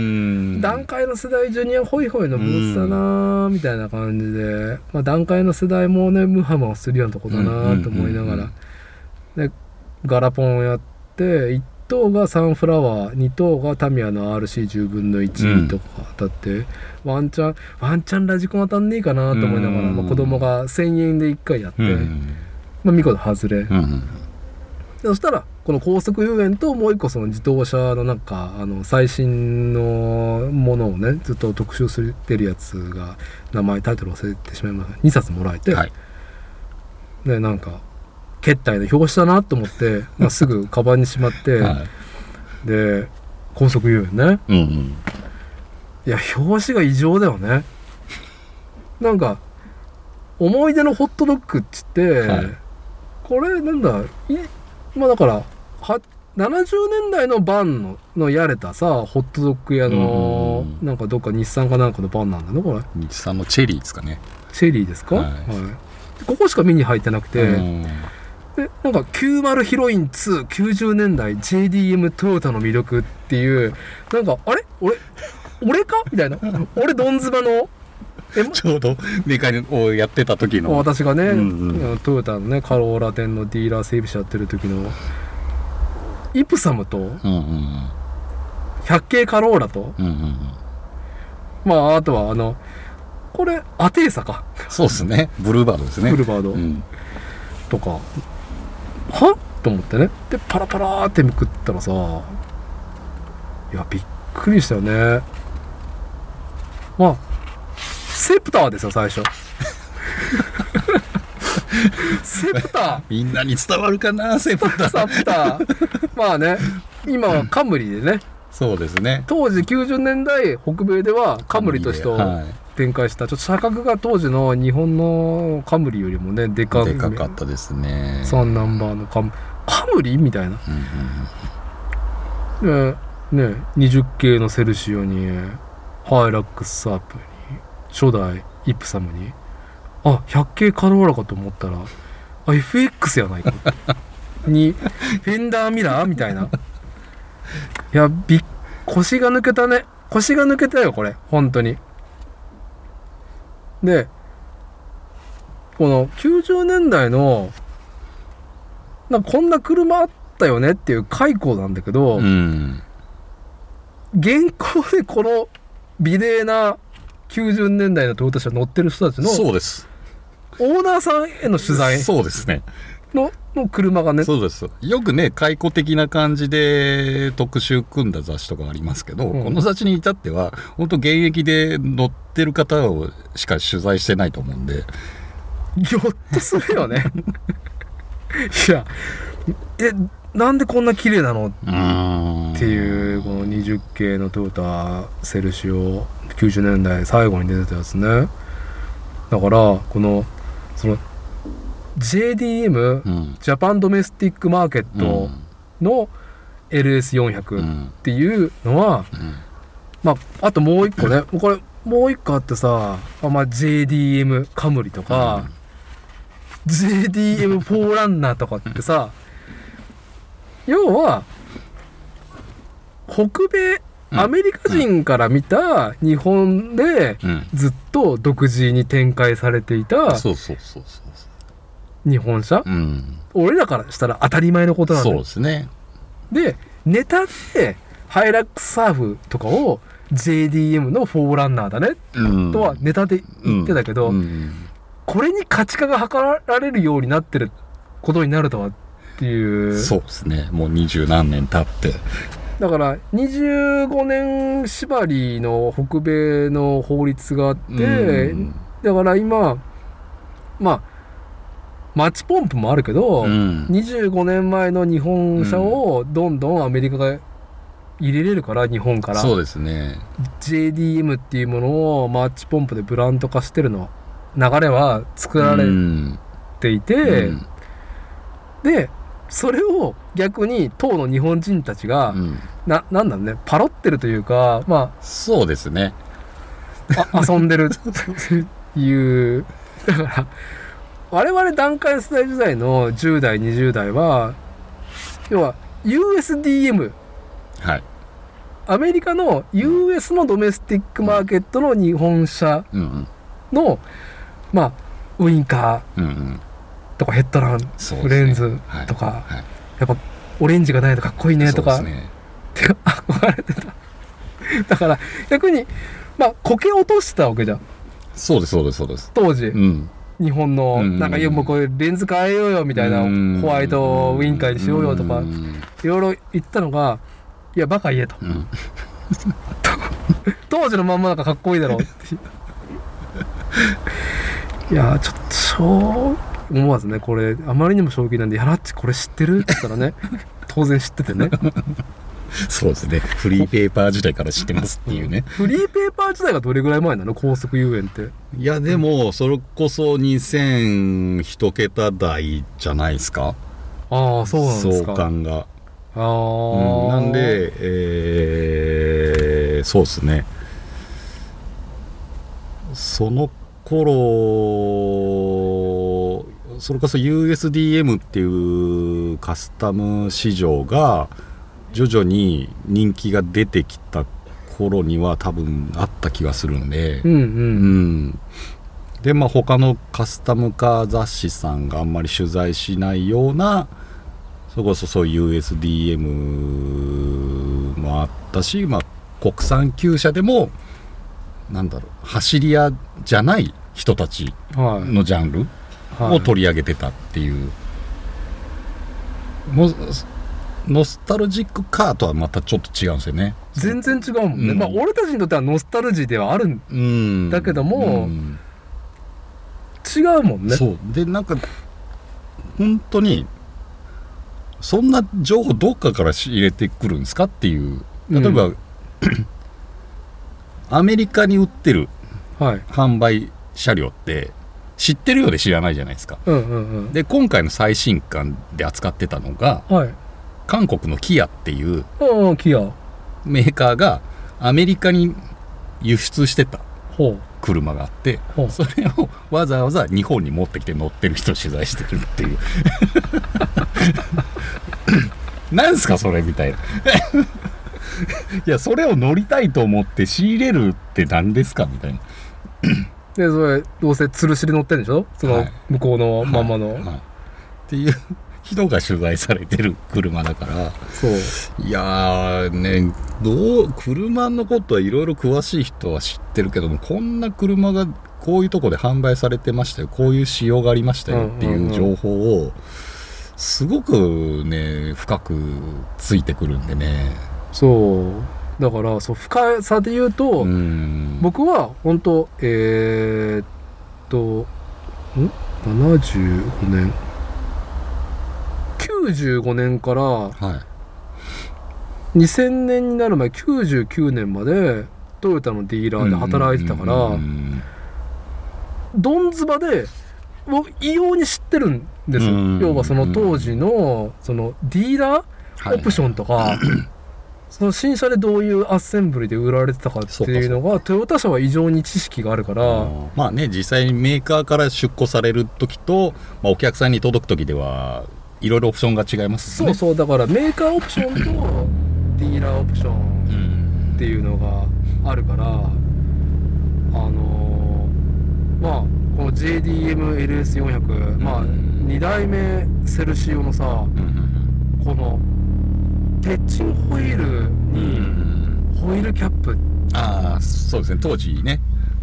段階の世代ジュニアホイホイのブースだなーみたいな感じで、まあ、段階の世代もねムハムハするようなとこだなーと思いながら。でガラポンをやって1等がサンフラワー2等がタミヤの RC10 分の1とか当たって、ワンチャンワンチャンラジコン当たんねえかなと思いながら、うん。まあ、子供が1000円で1回やって、うん。まあ、見事外れ、うん。うんそしたらこの高速遊園ともう一個その自動車のなんかあの最新のものをねずっと特集してるやつが名前タイトル忘れてしまいました。2冊もらえて、はい。でなんか決体の表紙だなと思って、まあ、すぐカバンにしまって、はい。で高速遊園ね。うんうん。いや表紙が異常だよね。なんか思い出のホットドッグっつって、はい。これなんだいまあだからは70年代のバンののやれたさホットドッグ屋の、うんなんかどっか日産かなんかのバンなんだねこれ。日産のチェリーですかね。シェリーですか、はい。ここしか見に入ってなくて、うん。でなんか90ヒロイン290年代 JDM トヨタの魅力っていうなんかあれ？俺俺か？みたいな。俺ドンズバの？えちょうどメカニをやってた時の。私がね、うんうん。トヨタのねカローラ店のディーラー整備士やってる時の。イプサムとうんうん百景カローラと？うんうんうん。まああとはあのこれアテーサか。そうですね。ブルーバードですね。ブルーバード。うん。とか、は？っと思ってね。でパラパラーってめくったらさいやびっくりしたよね。まあセプターですよ最初。セプタみんなに伝わるかなセプター。サプター。まあね今はカムリでね。そうですね。当時90年代北米ではカムリとしては展開した。ちょっと車格が当時の日本のカムリよりもねでかいでかかったですね。3ナンバーのカムカムリ？みたいな。うんうんでね20系のセルシオにハイラックスサープに初代イプサムにあ100系カローラかと思ったらあ FX やないかに フェンダーミラー？みたいな。いやびっ腰が抜けたね。腰が抜けたよこれ。本当にでこの90年代のなこんな車あったよねっていう解雇なんだけど、うん。現行でこの美麗な90年代のトヨタ車乗ってる人たちのそうです。オーナーさんへの取材。そうですね。のの車がね。そうです。よくね解雇的な感じで特集組んだ雑誌とかありますけど、うん。この雑誌に至っては本当現役で乗ってる方をしか取材してないと思うんで。ぎょっとするよね。いやえなんでこんな綺麗なの？うんっていうこの20系のトヨタセルシオ90年代最後に出てたやつね。だからこのその JDM、うん。ジャパンドメスティックマーケットの LS400 っうん。ていうのは、うん。まああともう一個ねこれもう一個あってさあ、まあ、JDM カムリとか、JDM フォーランナーとかってさ要は北米うん。アメリカ人から見た日本でうん。ずっと独自に展開されていたそうそうそうそう日本車？うん。俺らからしたら当たり前のことなんだそうよですね。でネタでハイラックスサーフとかを JDM のフォーランナーだね。うん。とはネタで言ってたけど、うん。これに価値化が図られるようになってることになるとはっていう。そうですね。もう二十何年経って。だから25年縛りの北米の法律があって、うん。だから今まあマッチポンプもあるけど、うん。25年前の日本車をどんどんアメリカが入れれるから日本から。そうですね。JDM っていうものをマッチポンプでブランド化してるの流れは作られうん。ていて、うん。でそれを逆に当の日本人たちが、うん。ななんだろうねパロってるというかまそうですね。ああ遊んでるっていう。だから我々段階世代時代の10代20代は要は USDM はい。アメリカの US のドメスティックマーケットの日本車うん。うんのまあウインカうんうん。ーとかヘッドランそうですね。レンズとか、はい。はいやっぱオレンジがないとかっこいいねとか、ね。って憧れてた。だから逆にまあこけ落としてたわけじゃん。そうですそうですそうです。当時、うん日本の、うん。なんかいやもうこれレンズ変えようよみたいな、うん。ホワイトウインカーにしようよとか、いうん。ろいろ言ったのがいやバカ言えと。うん。当時のまんまなんかかっこいいだろう。っ ていやーちょっと超思わずねこれあまりにも衝撃なんで「やらっちこれ知ってる?」って言ったらね当然知っててね そうですね。フリーペーパー時代から知ってますっていうね。フリーペーパー時代がどれぐらい前なの？高速遊園って。いやでもそれこそ2001桁台じゃないですか。ああそうなんです相か関が、ああ、うんなんでえーそうですね。その頃それこそ USDM っていうカスタム市場が徐々に人気が出てきた頃には多分あった気がするんで、うんううん。ん、でまあ他のカスタムカー雑誌さんがあんまり取材しないようなそれこそそういう USDM もあったし、まあ、国産旧車でもなんだろう走り屋じゃない人たちはい。のジャンルはい。を取り上げてたっていう、もうノスタルジックカーとはまたちょっと違うんですよね。全然違うもんね、うん。まあ俺たちにとってはノスタルジーではある。んうん。だけどもうん。違うもんね。そう。でなんか本当にそんな情報どっかから仕入れてくるんですかっていう。例えば、う アメリカに売ってるはい。販売車両って知ってるようで知らないじゃないですか。うんうんで今回の最新刊で扱ってたのがうんはい韓国のキアっていうキア。メーカーがアメリカに輸出してた車があってそれをわざわざ日本に持ってきて乗ってる人を取材してるっていう。なんすかそれみたいな。いやそれを乗りたいと思って仕入れるって何ですかみたいな。でそれどうせ吊るしで乗ってんでしょ？そのはい。向こうのまんまの、はいはい。っていう人が取材されてる車だから。そう。いやーねどう車のことはいろいろ詳しい人は知ってるけどもこんな車がこういうとこで販売されてましたよ。こういう仕様がありましたよっていう情報をすごくね深くついてくるんでね。そう。だからそう深さで言うと、うん。僕は本当えー、っとん？75年？95年からはい。2000年になる前99年までトヨタのディーラーで働いてたから、うんドンズバで僕異様に知ってるんですよ、うん要はその当時のそのディーラーオプションとか、その新車でどういうアッセンブリで売られてたかっていうのがトヨタ車は異常に知識があるからまあね実際にメーカーから出庫される時と、まあ、お客さんに届く時ではいろいろオプションが違いますね。そうそうだからメーカーオプションとディーラーオプションっていうのがあるからあのーまあこの JDM-LS400 まあ2代目セルシオのさこのテッチンホイールにホイールキャップ。ああそうですね。当時ね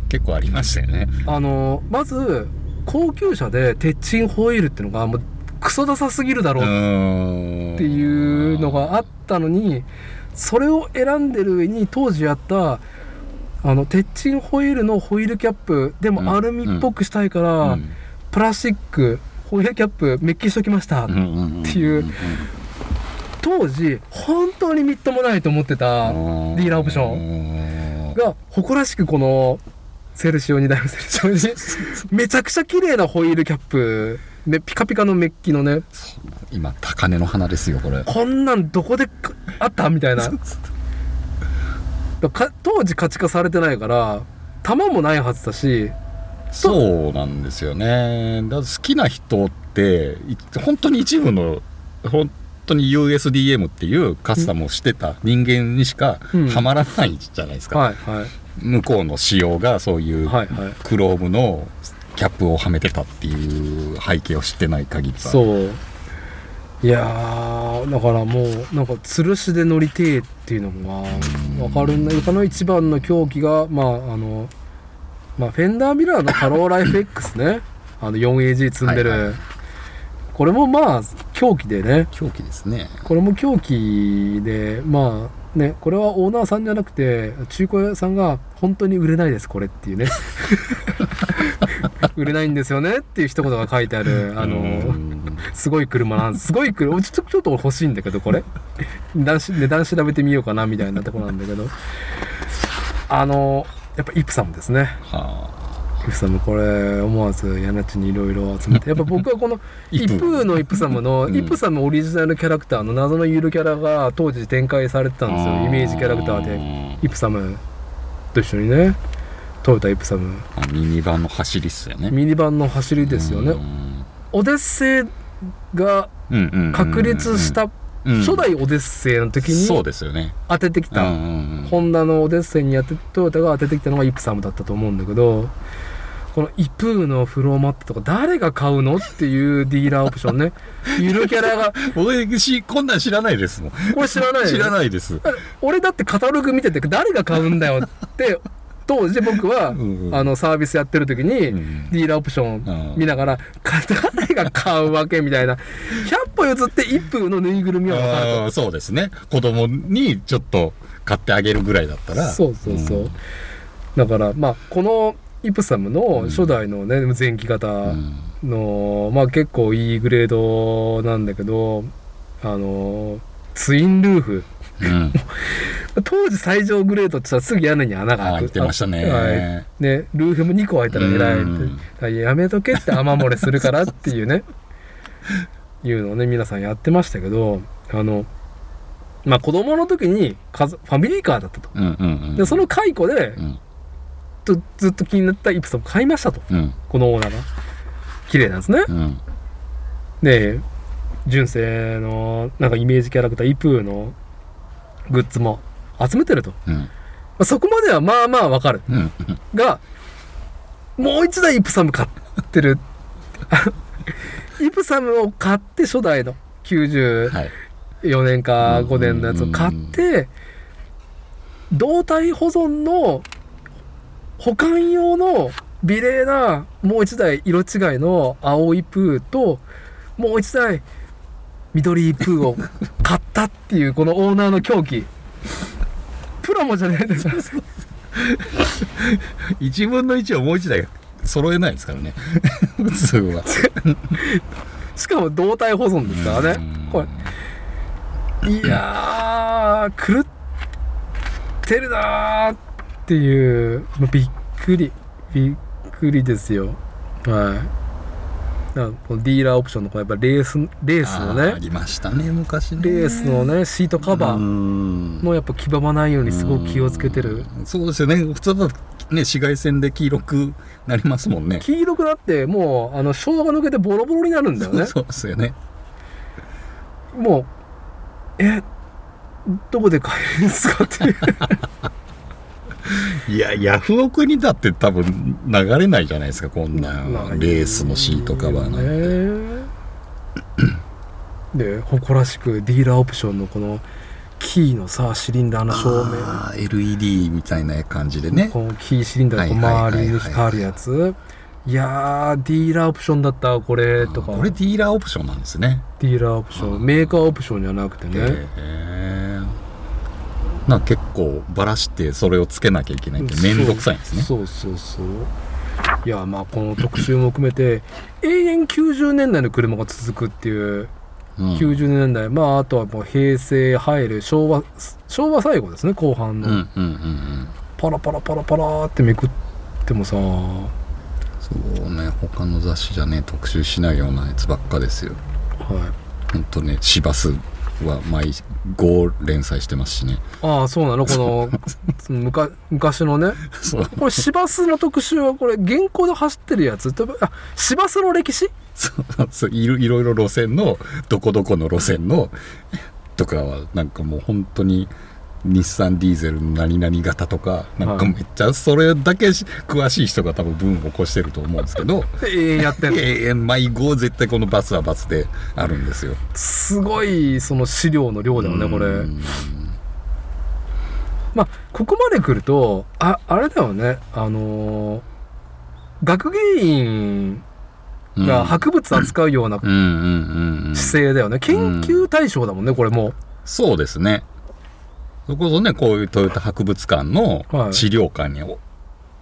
結構ありましたよね。あのまず高級車でテッチンホイールっていうのがもうクソダサすぎるだろう。っっていうのがあったのにそれを選んでる上に当時やったあのテッチンホイールのホイールキャップでうん。もアルミっぽくしたいから、プラスチックホイールキャップメッキしときました、っていう。当時本当にみっともないと思ってたディーラーオプション。ンが誇らしくこのセルシオ2台目セルシオにめちゃくちゃ綺麗なホイールキャップねピカピカのメッキのね。今高値の花ですよこれ。こんなんどこでかあった？みたいな。当時価値化されてないから弾もないはずだし。そうなんですよね。だ好きな人ってい本当に一部の本当に USDM っていうカスタムをしてた人間にしかうん。ハマらないじゃないですか、はいはい。向こうの仕様がそういうクロームのキャップをはめてたっていう背景を知ってない限りは。そう。いやーだからもうなんか吊るしで乗りてえっていうのが分かるんだ他の一番の狂気がまああのまあフェンダーミラーのカローラ FX ね。あの 4AG 積んでる、はいはい。これもまあ狂気でね。狂気ですね。これも狂気でまあねこれはオーナーさんじゃなくて中古屋さんが本当に売れないですこれっていうね。売れないんですよねっていう一言が書いてあるあのうん。すごい車なんです。すごい車ちょっとちょっと欲しいんだけどこれ。値段し値段調べてみようかなみたいなとこなんだけど。あのやっぱイプサムですね。はイプサムこれ思わずヤナチにいろいろ集めてやっぱ僕はこの イプ。ーのイプサムの、うん。イプサムオリジナルキャラクターの謎のゆるキャラが当時展開されてたあんですよ。イメージキャラクターで。イプサムと一緒にね。トヨタイプサム。あミニバンの走りっすよね。ミニバンの走りですよね。うん。オデッセイが確立したうん初代オデッセイの時そうにですよね。当ててきた、うんうんうん。ホンダのオデッセイにやってトヨタが当ててきたのがイプサムだったと思うんだけどこのイプーのフローマットとか誰が買うのっていうディーラーオプションね。ゆるキャラが。俺しこんなん知らないですもん。これ知らない知らないです。俺だってカタログ見てて誰が買うんだよって当時僕は、うんうん。あのサービスやってる時に、んディーラーオプションうん見ながら、か誰が買うわけみたいな100歩譲って一風のぬいぐるみは分かるそうですね。子供にちょっと買ってあげるぐらいだったら。そうそうそう、ん。だからまあこのイプサムの初代のね、前期型うん。の、まあ結構いいグレードなんだけどあのツインルーフ。うん。当時最上グレードってさすぐ屋根に穴が開く。てましたね。あはい。ねルーフも2個開いたら偉いって。うん。やめとけって雨漏れするからっていうね。いうのをね皆さんやってましたけどあのまあ子供の時にファミリーカーだったと。うんうんうん。でその解雇でうんとずっと気になったイプサム買いましたと。うん。このオーナーが。綺麗なんですね。うん。で純正のなんかイメージキャラクターイプーのグッズも集めてると、まうん。あ、そこまではまあまあわかる。うん。がもう一台イプサム買ってる。イプサムを買って初代の94はい年か5年のやつを買って胴体保存の保管用の美麗なもう一台色違いの青いプーともう一台緑いプーを買ったっていうこのオーナーの狂気。プラモじゃないです。か1分の1をもう1台揃えないですからね。普通は。しかも胴体保存ですからね。うん。これいやー狂ってるなー。っていうもうびっくりびっくりですよ。はなんかこのディーラーオプションのこのやっぱレースレースのあーあねりましたね昔ね。レースのねシートカバーーのやっぱ黄ばまないようにすごく気をつけてる。そうですよね。普通だとね紫外線で黄色くなりますもんね。黄色くなってもうあの昭和が抜けてボロボロになるんだよね。そうですよね。もうえどこで買えるんですかっていう いやヤフオクにだって多分流れないじゃないですかこんなレースのシートカバーなんて、ね。で誇らしくディーラーオプションのこのキーのさシリンダーの照明あー LED みたいな感じでね。このキーシリンダーの周りに光るやつ。いやーディーラーオプションだったこれとか。これディーラーオプションなんですね。ディーラーオプション。メーカーオプションじゃなくてね。へえな結構バラしてそれをつけなきゃいけないって面倒くさいんですね。そうそうそう。いやまあこの特集も含めて永遠90年代の車が続くっていううん。90年代まああとはもう平成入る昭和昭和最後ですね後半の、うんうんうんうん。パラパラパラパラってめくってもさ。そうね他の雑誌じゃね特集しないようなやつばっかですよ。はほんとね市バスは毎5連載してますしね。いああそうなの？この むか昔のね。そう。これ市バスの特集はこれ現行で走ってるやつ？とあ市バスの歴史？そうそういろいろいろ路線のどこどこの路線のとかはなんかもう本当に日産ディーゼルの何々型とかなんかめっちゃそれだけし詳しい人が多分文を起こしてると思うんですけど永遠やってんの？永遠毎号絶対このバスはバスであるんですよ。すごいその資料の量だよねこれ。うん。まあここまで来るとああれだよね。あのー学芸員が博物扱うようなうんうんうんうん。姿勢だよね、研究対象だもんねこれも。うそうですね。それこそねこういうトヨタ博物館のはい。資料館に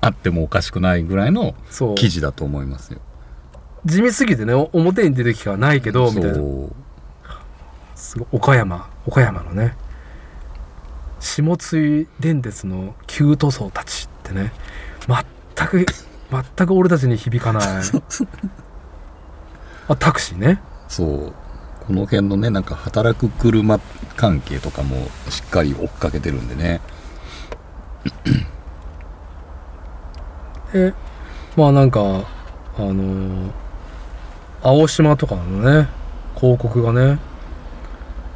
あってもおかしくないぐらいの記事だと思いますよ。地味すぎてねお表に出る機会はないけどみたいな。すごい岡山。岡山のね。下津電鉄の旧塗装たちってね。全く全く俺たちに響かない。あタクシーね。そうこの辺のねなんか働く車関係とかもしっかり追っかけてるんでね。でまあなんかあのー青島とかのね広告がね。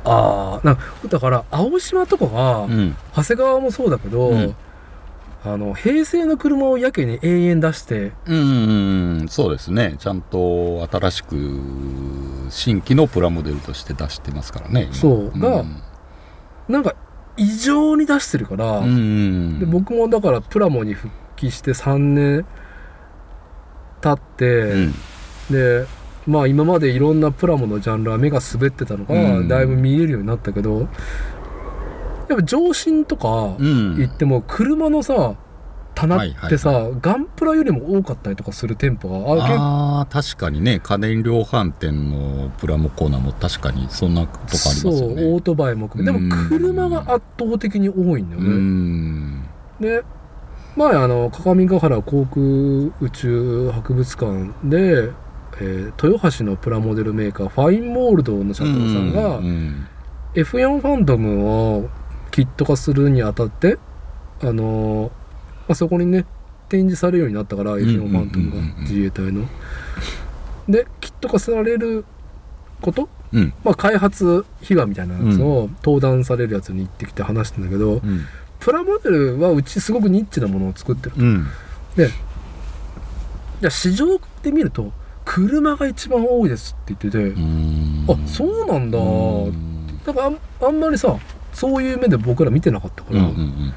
ああなんかだから青島とかが、うん。長谷川もそうだけど、うんあの平成の車をやけに永遠出してうんそうですね。ちゃんと新しく新規のプラモデルとして出してますからね今。そう。がん。なんか異常に出してるから、で僕もだからプラモに復帰して3年経って、うん。でまあ今までいろんなプラモのジャンルは目が滑ってたのが、うん。だいぶ見えるようになったけどやっぱジョーシンとかうん。行っても車のさ棚ってさ、はいガンプラよりも多かったりとかする店舗がああー確かにね。家電量販店のプラモコーナーも確かにそんなとこありますそうよねオートバイも含め。でもうん。車が圧倒的に多いんだようね、ん。で前あの各務原航空宇宙博物館で、えー豊橋のプラモデルメーカーファインモールドの社長さんが、うん F4 ファントムをキット化するにあたってあのーまあ、そこにね展示されるようになったから、ん F4 ファントムが自衛隊の。でキット化されること、うん。まあ、開発秘話みたいなやつを登壇されるやつに行ってきて話してんだけど、うん。プラモデルはうちすごくニッチなものを作ってるうん。でじゃあ市場で見ると車が一番多いですって言ってて、うん。あそうなんだ、うんだからあんあんまりさそういう目で僕ら見てなかったから、うんうんうん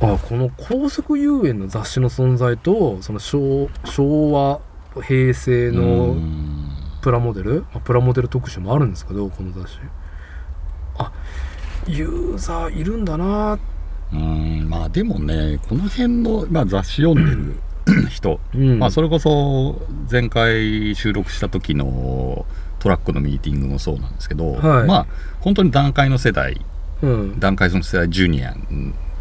あこの高速遊園の雑誌の存在とその昭昭和平成うのん。プラモデル、まあプラモデル特集もあるんですけどこの雑誌。あユーザーいるんだな。うんまあでもねこの辺の、まあ、雑誌読んでる 人、うん。まあ、それこそ前回収録した時のトラックのミーティングもそうなんですけど、はい。まあ本当に段階の世代うん。段階の世代ジュニア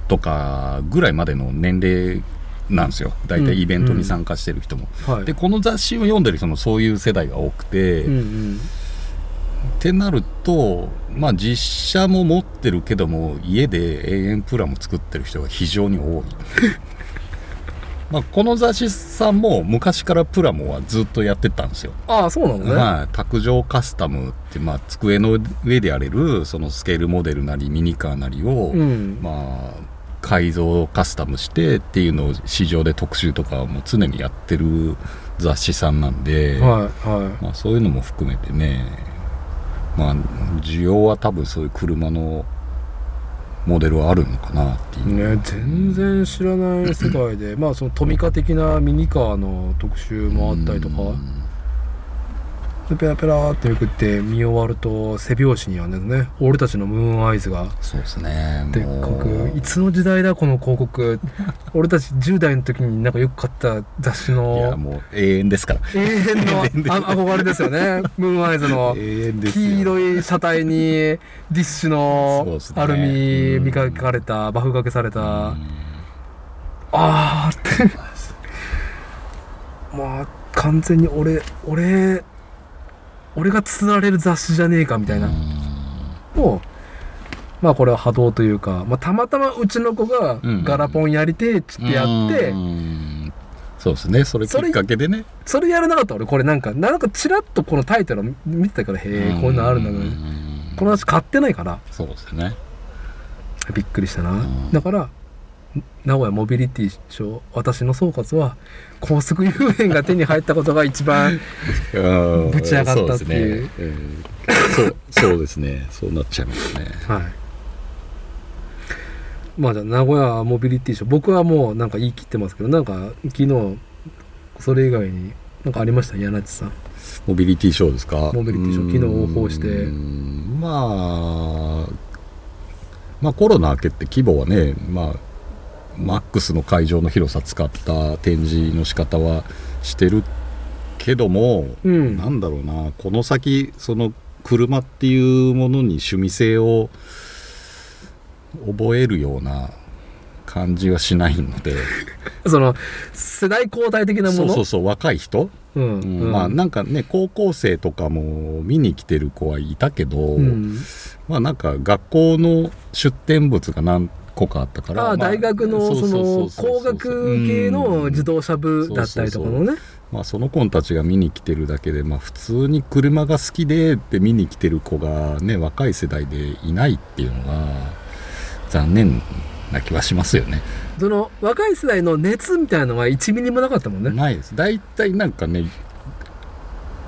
とかぐらいまでの年齢なんですよ。大体イベントに参加してる人も、はい。でこの雑誌を読んでる人もそういう世代が多くて、うんうん。ってなるとまあ実写も持ってるけども家で永遠プラも作ってる人が非常に多い まあこの雑誌さんも昔からプラモはずっとやってたんですよ。ああそうなのね、はい、卓上カスタムって、まあ、机の上でやれるそのスケールモデルなりミニカーなりを、うん。まあ、改造カスタムしてっていうのを市場で特集とかも常にやってる雑誌さんなんで、はいはまあ、そういうのも含めてね、まあ、需要は多分そういう車のモデルはあるのかなっていう。いね全然知らない世界で。まあそのトミカ的なミニカーの特集もあったりとか。うんでペラペラってめくって見終わると背表紙にはね俺たちのムーンアイズがそうですね。でっかくいつの時代だこの広告。俺たち10代の時になんかよく買った雑誌いやのもう永遠ですから。永遠の あ憧れですよね。ムーンアイズの永遠ですよ。黄色い車体にディッシュのアルミ磨かれたバフ掛けされた。うん。あーって。まあ完全に俺俺俺が釣られる雑誌じゃねえかみたいな。もうまあこれは波動というか、まあ、たまたまうちの子がうん。ガラポンやりてえっつってやって、うん。そうですね。それきっかけでね。それやらなかったら俺これなんかなんかチラッとこのタイトルを見てたからへえこういうのあるんだけど、うんこの話買ってないから。そうですね。びっくりしたな、ん。だから名古屋モビリティショー私の総括は高速遊園が手に入ったことが一番ぶぶち上がったっていう。そうそうですね。そうなっちゃいますね。はい。まあじゃあ名古屋モビリティショー僕はもうなんか言い切ってますけどなんか昨日それ以外になんかありました？柳地さん。モビリティショーですか？モビリティショー昨日応報して。うんまあまあコロナ明けて規模はねまあマックスの会場の広さ使った展示の仕方はしてるけども、うん。なんだろうな。この先その車っていうものに趣味性を覚えるような感じはしないので。その世代交代的なもの？そうそうそう。若い人、うんうん。うん。まあなんかね高校生とかも見に来てる子はいたけど、うん。まあなんか学校の出展物が何個かあったから。ああま大学のその工学系の自動車部だったりとかのね。まあ、その子たちが見に来てるだけで、まあ、普通に車が好きでって見に来てる子がね若い世代でいないっていうのが残念な気はしますよね。その若い世代の熱みたいなのは1ミリもなかったもんね。ないです。大体なんかねうん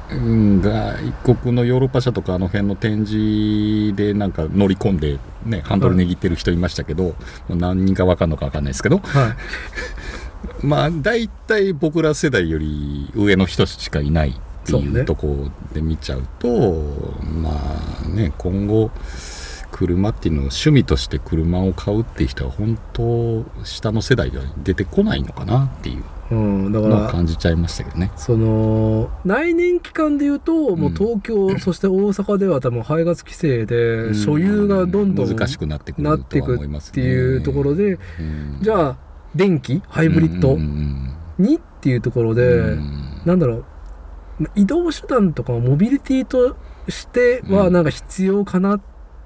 外国のヨーロッパ車とかあの辺の展示でなんか乗り込んで、ね、ハンドル握ってる人いましたけど、何人か分かんのか分かんないですけど。はい。まあ大体僕ら世代より上の人しかいないっていうとこで見ちゃうとまあね今後車っていうのを趣味として車を買うっていう人は本当下の世代では出てこないのかなっていううん、だから感じちゃいましたけどね。その内燃期間でいうともう東京、そして大阪では多分排ガス規制で所有がどんどん難しくなってくるっていく思いますねっていうところで、うんじゃあ電気ハイブリッドうんにっていうところで、うん。なんだろう移動手段とかモビリティとしてはうん。なんか必要かな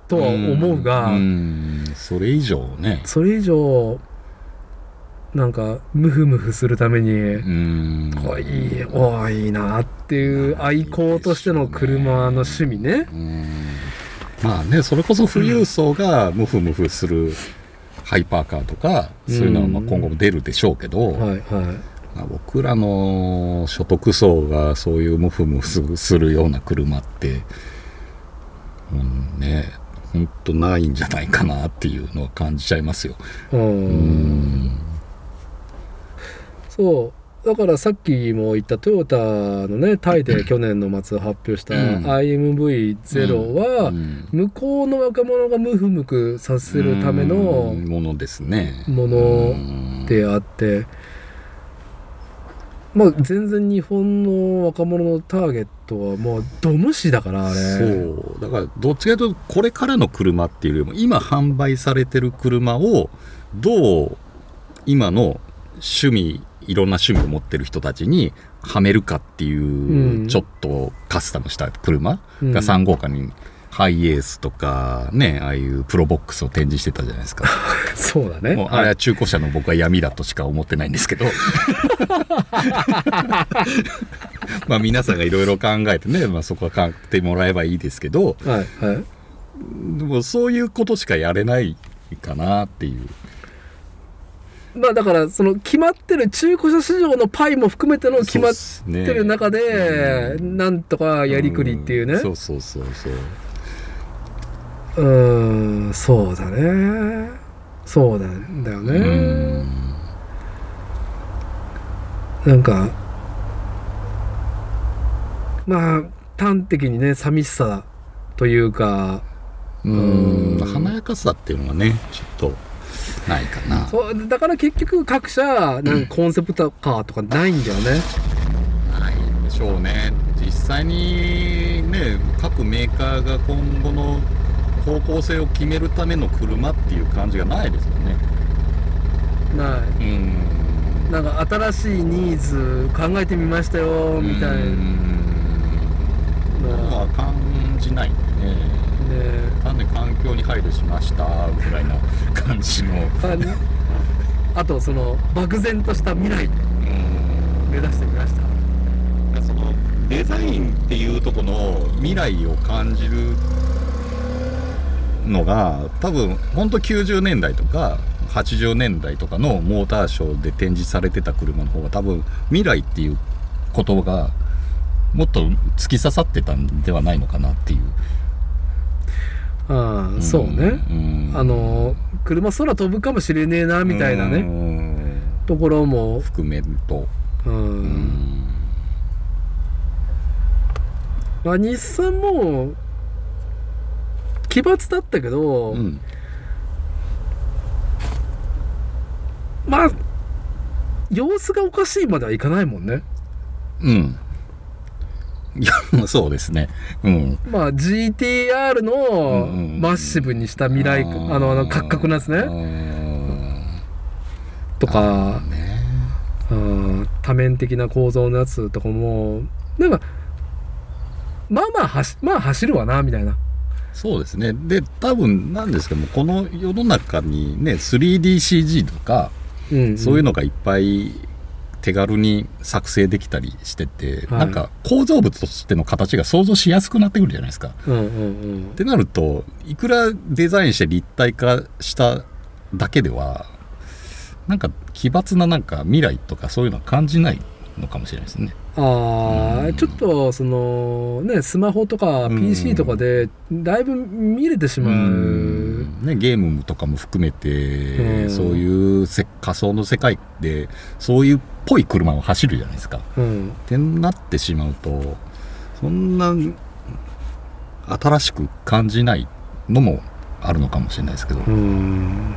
とは思うが、ん。それ以上ね。それ以上なんかムフムフするために、うん。こういいおーいいなっていう愛好としての車の趣味ね。うん。まあねそれこそ富裕層がムフムフするハイパーカーとか、そういうのはまあ今後も出るでしょうけど、はいはい。まあ僕らの所得層がそういうムフムフするような車って、うん、ね本当ないんじゃないかなっていうのは感じちゃいますよ。うん。うんそう。だからさっきも言ったトヨタのねタイで去年の末発表したうん。IMV0 は、うん。向こうの若者がムフムクさせるためのうん。ものですね。ものであってまあ全然日本の若者のターゲットはもうド無視だからあれ。そう。だからどっちかというとこれからの車っていうよりも今販売されてる車をどう今の趣味いろんな趣味を持ってる人たちにはめるかっていう、うん。ちょっとカスタムした車うん。が3号館にハイエースとかねああいうプロボックスを展示してたじゃないですか。そうだね。もうあれは中古車の僕は闇だとしか思ってないんですけど。まあ皆さんがいろいろ考えてね、まあ、そこは買ってもらえばいいですけど。はいはい。でもそういうことしかやれないかなっていうまあだからその決まってる中古車市場のパイも含めての決まってる中で、うなんとかやりくりっていうね。ん。そうそうそうそう。うーんそうだね。そうなんだよね、うん。なんかまあ端的にね寂しさというかうん。うん。華やかさっていうのがねちょっとないかな。そうだから結局各社なんかコンセプトカーとかないんだよね。ないんでしょうね。実際にね各メーカーが今後の方向性を決めるための車っていう感じがないですよね。なうん。いなんか新しいニーズ考えてみましたよみたいな。のは感じないんでねね単に環境に配慮しました？ぐらいな感じの。ああとその漠然とした未来。うん。目指してみました。そのデザインっていうとこの未来を感じるのが多分本当90年代とか80年代とかのモーターショーで展示されてた車の方が多分未来っていうことがもっと突き刺さってたんではないのかなっていう。ああそうね、うん。あの車空飛ぶかもしれねえなみたいなうねん。ところも。含めると。うん、うん。まあ日産も奇抜だったけど、うん。まあ様子がおかしいまではいかないもんね。うん。いや、そうですね。うん。まあ GTR のうんうんマッシブにした未来、あーあのあのカクカクのやつねうんとかね。うん多面的な構造のやつとかもなんかまあまあ走まあ走るわなみたいなそうですね。で、多分なんですけども、この世の中にね、3DCG とか、うんそういうのがいっぱい手軽に作成できたりしてて、はい。なんか構造物としての形が想像しやすくなってくるじゃないですか。うんうんうん。ってなるといくらデザインして立体化しただけではなんか奇抜ななんか未来とかそういうのは感じないのかもしれないですね。ああ、うん。ちょっとそのねスマホとかうん。PC とかでだいぶ見れてしまう、うん。ね、ゲームとかも含めて、うん。そういうせ仮想の世界でそういうっぽい車を走るじゃないですか。うんってなってしまうとそんな新しく感じないのもあるのかもしれないですけど。うん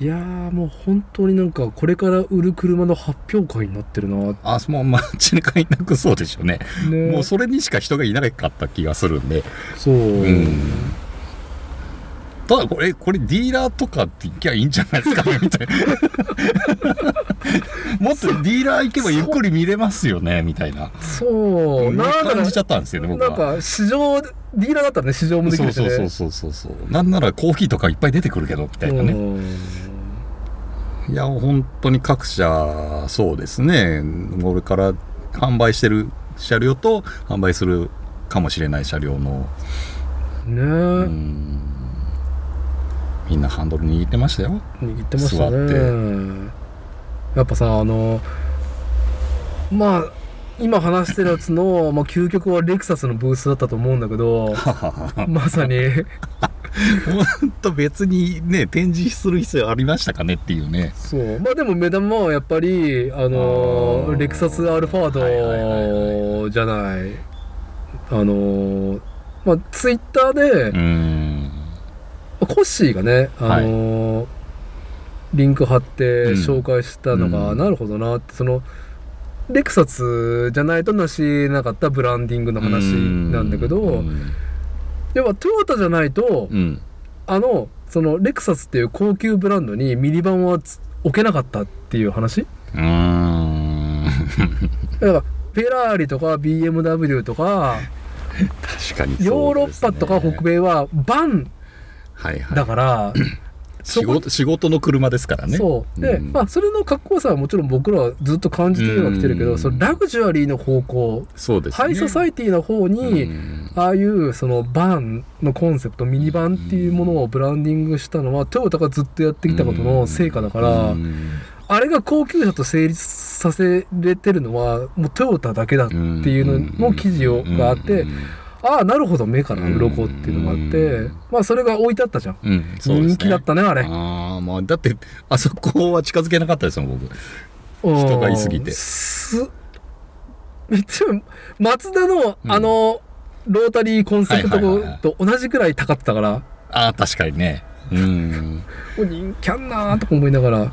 いやーもう本当になんかこれから売る車の発表会になってるなあもう街中いなくそうでしょうね。ねもうそれにしか人がいなかった気がするんで。そう、うん。ただこれ、これディーラーとかって行きゃいいんじゃないですかねみたいな。もっとディーラー行けばゆっくり見れますよねみたいな。そううんなんか感じちゃったんですよね、僕なんは。か市場ディーラーだったらね市場もできそうるしねそうそうそうそうそう。なんならコーヒーとかいっぱい出てくるけど、みたいなね。うんいや、本当に各社、そうですね。これから販売してる車両と販売するかもしれない車両の、ねえ、うんみんなハンドル握ってましたよ。握ってました座ねやっぱさあのまあ今話してるやつの、まあ、究極はレクサスのブースだったと思うんだけどまさに。本当別にね、展示する必要ありましたかねっていうね。そう。まあでも目玉はやっぱりあのレクサスアルファードじゃない。あのまあツイッターで、うん。コッシーがね、あのーリンク貼ってうん。紹介したのが、うん。なるほどなってそのレクサスじゃないとなしなかったブランディングの話なんだけど、うん。要はトヨタじゃないと、うん。あのそのレクサスっていう高級ブランドにミニバンはつ置けなかったっていう話？うーん。だからフェラーリとか BMW とか確かにね。ヨーロッパとか北米はバンはいはい。だから、仕事仕事の車ですからね。そう。で、ん。まあそれのかっこよさはもちろん僕らはずっと感じてはきてるけうん。どそのラグジュアリーの方向そうですね。ハイソサイティの方に、うん。ああいうそのバンのコンセプトミニバンっていうものをブランディングしたのはトヨタがずっとやってきたことの成果だから、うん。あれが高級車と成立させれてるのはもうトヨタだけだっていうのの記事をがあって、ああなるほど目から鱗っていうのがあって、うん。まあそれが置いてあったじゃん、うんね。人気だったねあれ。ああまあだってあそこは近づけなかったですもん僕。うん人がいすぎて。すめっちゃ松田のあの、ロータリーコンセプトはいはいはいはい。と同じくらい高ってたから、ああ確かにね。うん。お人気あんなーとか思いながら。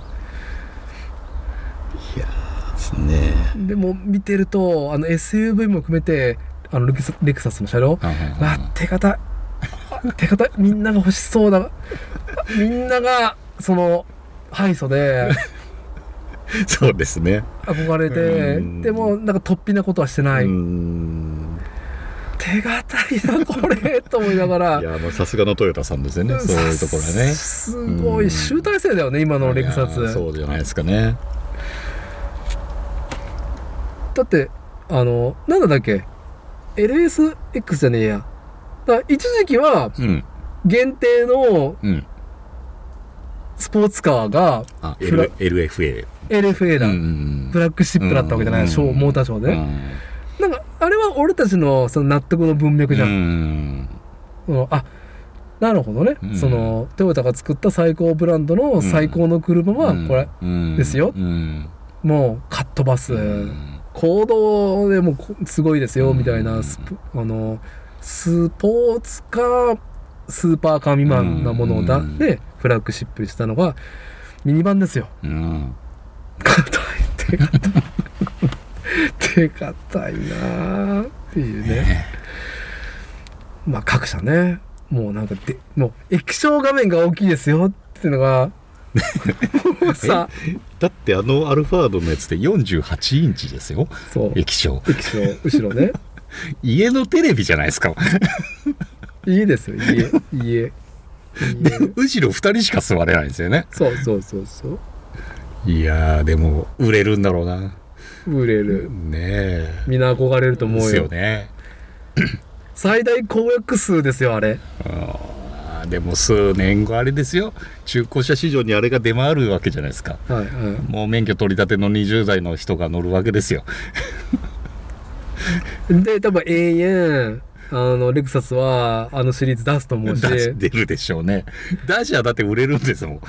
ですね。でも見てるとあの SUV も含めてあのレクサレクサスの車両。わ手堅手堅いみんなが欲しそうだみんながそのハイソで。そうですね。憧れて。うん。でもなんか突飛なことはしてない、うん。手堅いなこれと思いながら。いやもうさすがのトヨタさんですよね。そういうところはね。すごいうん。集大成だよね今のレクサス。そうじゃないですかね。だってあのなんだっけ？LSX じゃねえや。だ一時期はうん。限定のうん。スポーツカーが L FA LFA だ、うんフラッグシップだったわけじゃない、うんショーモーターショーで、うん。なんかあれは俺たちのその納得の文脈じゃん、うん。そのあなるほどね、うん。そのトヨタが作った最高ブランドの最高の車はこれ、うん。ですよ。うん。もうカットバス、うん行動でもこすごいですよみたいなうんスプあのスポーツカースーパーカー未満なものをだ、うん。でフラッグシップにしたのがミニバンですよ。うん。硬い手硬い手硬いなあっていうね。まあ各社ねもうなんかでもう液晶画面が大きいですよっていうのがさだってあのアルファードのやつって48インチですよ。そう。液晶。液晶。後ろね。家のテレビじゃないですか。いいですよ。家。家。で家後ろ2人しか座れないんですよね。そうそうそうそう。いやーでも売れるんだろうな。売れる。ねえ。みんな憧れると思ですようよね。最大公約数ですよあれ。あーでも数年後あれですよ。中古車市場にあれが出回るわけじゃないですか。はいはい。もう免許取り立ての20代の人が乗るわけですよ。で多分永遠あのレクサスはあのシリーズ出すと思うし。出るでしょうね。ダッシャーだって売れるんですもん。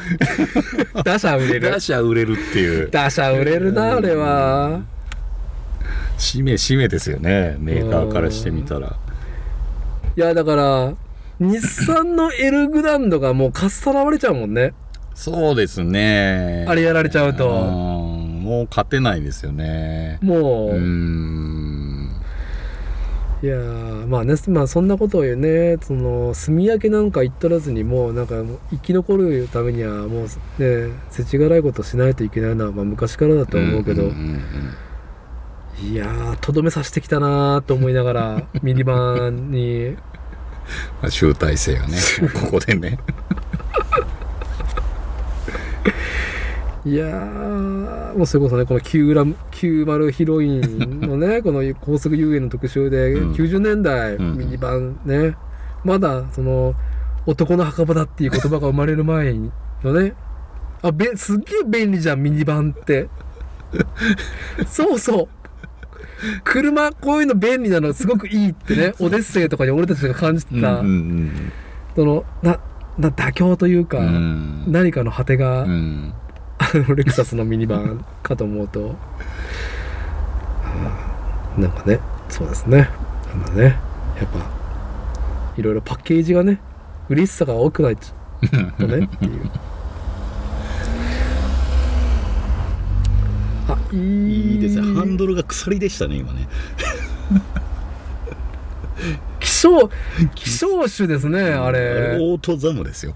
打者売れる。ダッシャー売れるっていう。打者売れるなあれは。使命使命ですよね。メーカーからしてみたら。いやだから日産の L グランドがもうかっさらわれちゃうもんね。そうですね。あれやられちゃうと。うん。もう勝てないですよね。もう、うーん。いやーまあねまあそんなことを言うね。その炭焼けなんか言っとらずにもうなんか生き残るためにはもうね世知辛いことしないといけないのはまあ昔からだとは思うけど、んんんいやーとどめさせてきたなーと思いながらミニバンにまあ集大成がね ここでね。いやーもうそれこそねこの9ラム90ヒロインのね この高速遊園の特集で、うん。90年代うん。ミニバンねまだその男の墓場だっていう言葉が生まれる前のねあべすっげえ便利じゃんミニバンって。そうそう 車こういうの便利なのすごくいいってね オデッセイとかに俺たちが感じてた、うんうんそのなな妥協というか、うん。うん何かの果てが、うん。あ のレクサスのミニバンかと思うと、はあなんかねそうですね。なんだねやっぱいろいろパッケージがね嬉しさが多くないと。ねっていう。あいいですね。ハンドルが鎖でしたね今ね。き少希少種ですねあれ。オートザムですよ。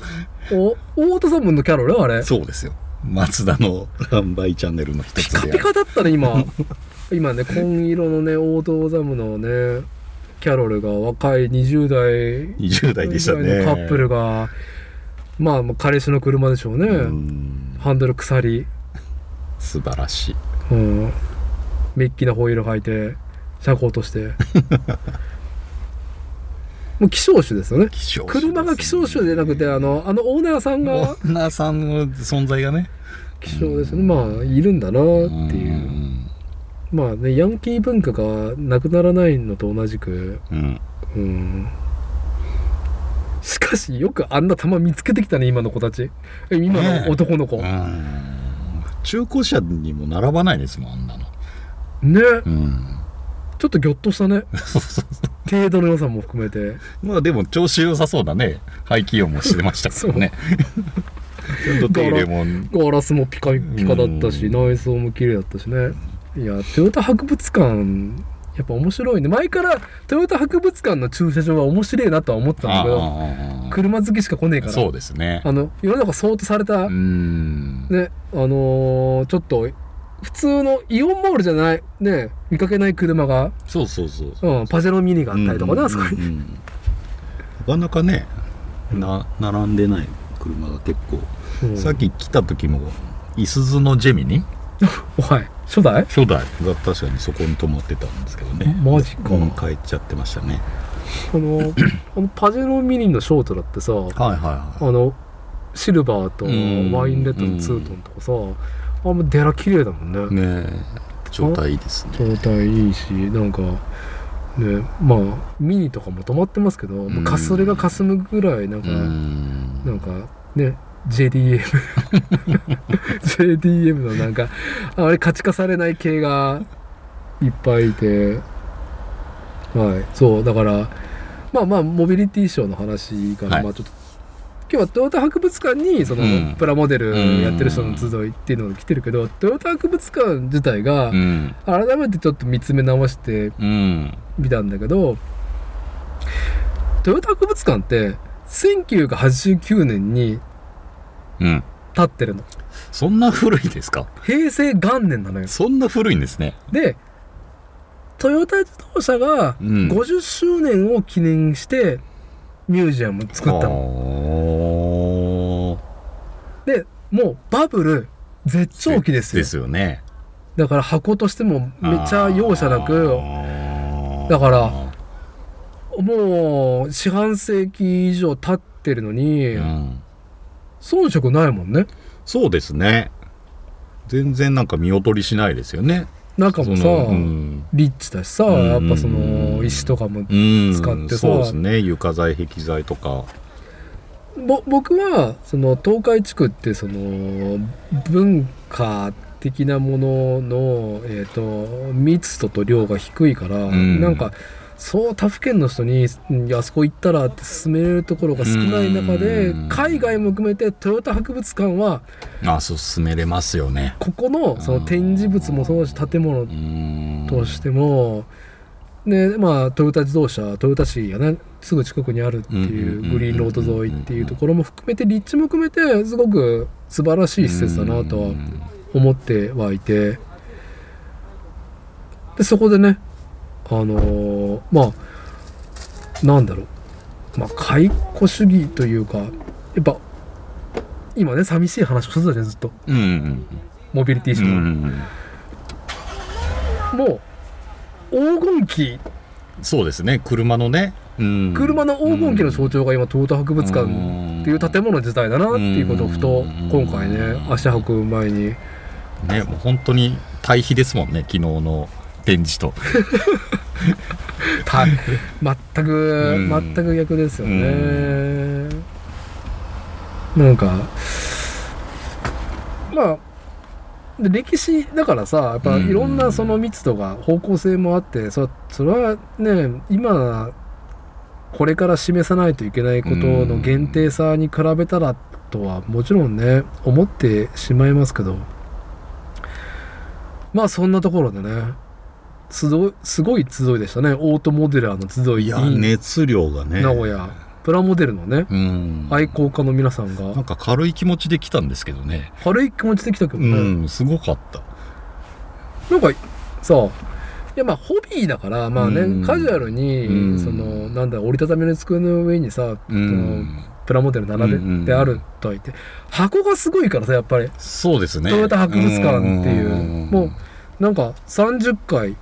おオートサムのキャロル？あれ。そうですよ。松田の販売チャンネルの一ピつでカピカだったね今。今ね紺色のねオートザムのねキャロルが若い20代。20代でしたね。のカップルが。まあまあ彼氏の車でしょうね、うん。ハンドル鎖、素晴らしい。うん、メッキなホイール履いて車高として。もう希少種ですよね。ね。車が希少種でなくてあのあのオーナーさんが。オーナーさんの存在がね。希少ですね。まあいるんだなっていう。うん。まあねヤンキー文化がなくならないのと同じく。うん。うん。しかしよくあんな球見つけてきたね今の子たち。え今の男の子、うん。中古車にも並ばないですもんあんなのね。うん。ちょっとギョッとしたね。そうそう程度の良さも含めて。まあでも調子良さそうだね排気音もしてましたからね。ちゃんと手入れも。ガラスもピカピカだったしうん。内装も綺麗だったしね。いやトヨタ博物館やっぱ面白いね。前からトヨタ博物館の駐車場は面白いなとは思ってたんだけど車好きしか来ねえから。そうですね。あの世の中相当された、うん。ねあのーちょっと普通のイオンモールじゃないね見かけない車が、そうそうそう。そううん、パジェロミニがあったりとかね、あそこに、うんうん。うんなかなかねな並んでない車が結構、うん。さっき来た時もいすゞのジェミニ？お はい。初代？初代が確かにそこに止まってたんですけどね。マジか、うん帰っちゃってましたね。あの あのパジェロミニのショートだってさはいはいはあのシルバーとうんワインレッドのツートンとかさ、あんまデラ綺麗だもんね。いねえ。状態いいですね。状態いいしなんかねまあミニとかも止まってますけど、もうかすれがかすむぐらいなんか、うん。なんかね JDM JDM のなんかあまり価値化されない系がいっぱいいて。はい。そうだからまあまあモビリティショーの話から、はい。まあちょっと今日はトヨタ博物館にその、うん。プラモデルやってる人の集いっていうのが来てるけど、トヨタ博物館自体がうん。改めてちょっと見つめ直してうん。みたんだけどトヨタ博物館って1989年にうん。建ってるの。そんな古いですか？平成元年なのよ。そそんな古いんですね。でトヨタ自動車がうん。50周年を記念してミュージアムを作ったの、のでもうバブル絶頂期ですよ。ですよね。だから箱としてもめっちゃ容赦なくだからもう四半世紀以上経ってるのに、うん。遜色ないもんね。そうですね。全然なんか見劣りしないですよね中もさ、うん。リッチだしさ、うん。やっぱその石とかもうん。使ってさ。そうですね。床材壁材とか。ぼ僕はその東海地区ってその文化的なものの、えー、と密度と量が低いから、ん。なんかそう他府県の人にうんあそこ行ったらって勧めれるところが少ない中でうん。海外も含めてトヨタ博物館はあそう進めれますよね。ここのその展示物もそうだし建物うんとしても、でまあトヨタ自動車トヨタ市がねすぐ近くにあるっていううん。グリーンロード沿いっていうところも含めて立地も含めてすごく素晴らしい施設だなとは思ってはいて。でそこでねあのーまあなんだろう。まあ解雇主義というかやっぱ今ね寂しい話をしてたじゃんずっと。うんうんモビリティシうョー、んもう黄金期。そうですね。車のね、うん。車の黄金期の象徴が今トヨタ博物館っていう建物自体だなっていうことをふと今回ね足運ぶ前に。ねもう本当に対比ですもんね昨日の展示と。た全くうん。全く逆ですよね。なんかまあで歴史だからさやっぱうん。いろんなその密度が方向性もあってそそれはね今これから示さないといけないことの限定さに比べたらとはもちろんね思ってしまいますけど。まあそんなところでね集いすごい集いでしたね。オートモデラーの集い。いや熱量がね。名古屋。プラモデルのねうん。愛好家の皆さんが。なんか軽い気持ちで来たんですけどね。軽い気持ちで来たけどうね、んすごかった。なんかさいやまあホビーだからまあね、うん。カジュアルに、うん。そのなんだ折りたたみの机の上にさ、うん。プラモデル並べうんてあるとはいって箱がすごいからさやっぱり。そうですね。トヨタ博物館っていう。うんもうなんか30回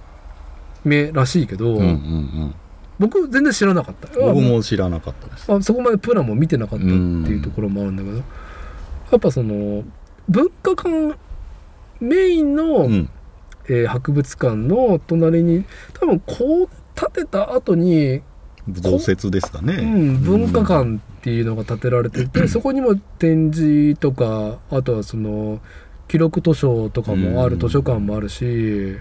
目らしいけど、うんうんうん。僕全然知らなかった。僕も知らなかったです。あそこまでプラも見てなかったっていうところもあるんだけど、やっぱその文化館メインの、うん。えー博物館の隣に多分こう建てた後に、増設ですかね。うん、文化館っていうのが建てられてて、そこにも展示とかあとはその記録図書とかもあるうん。図書館もあるし、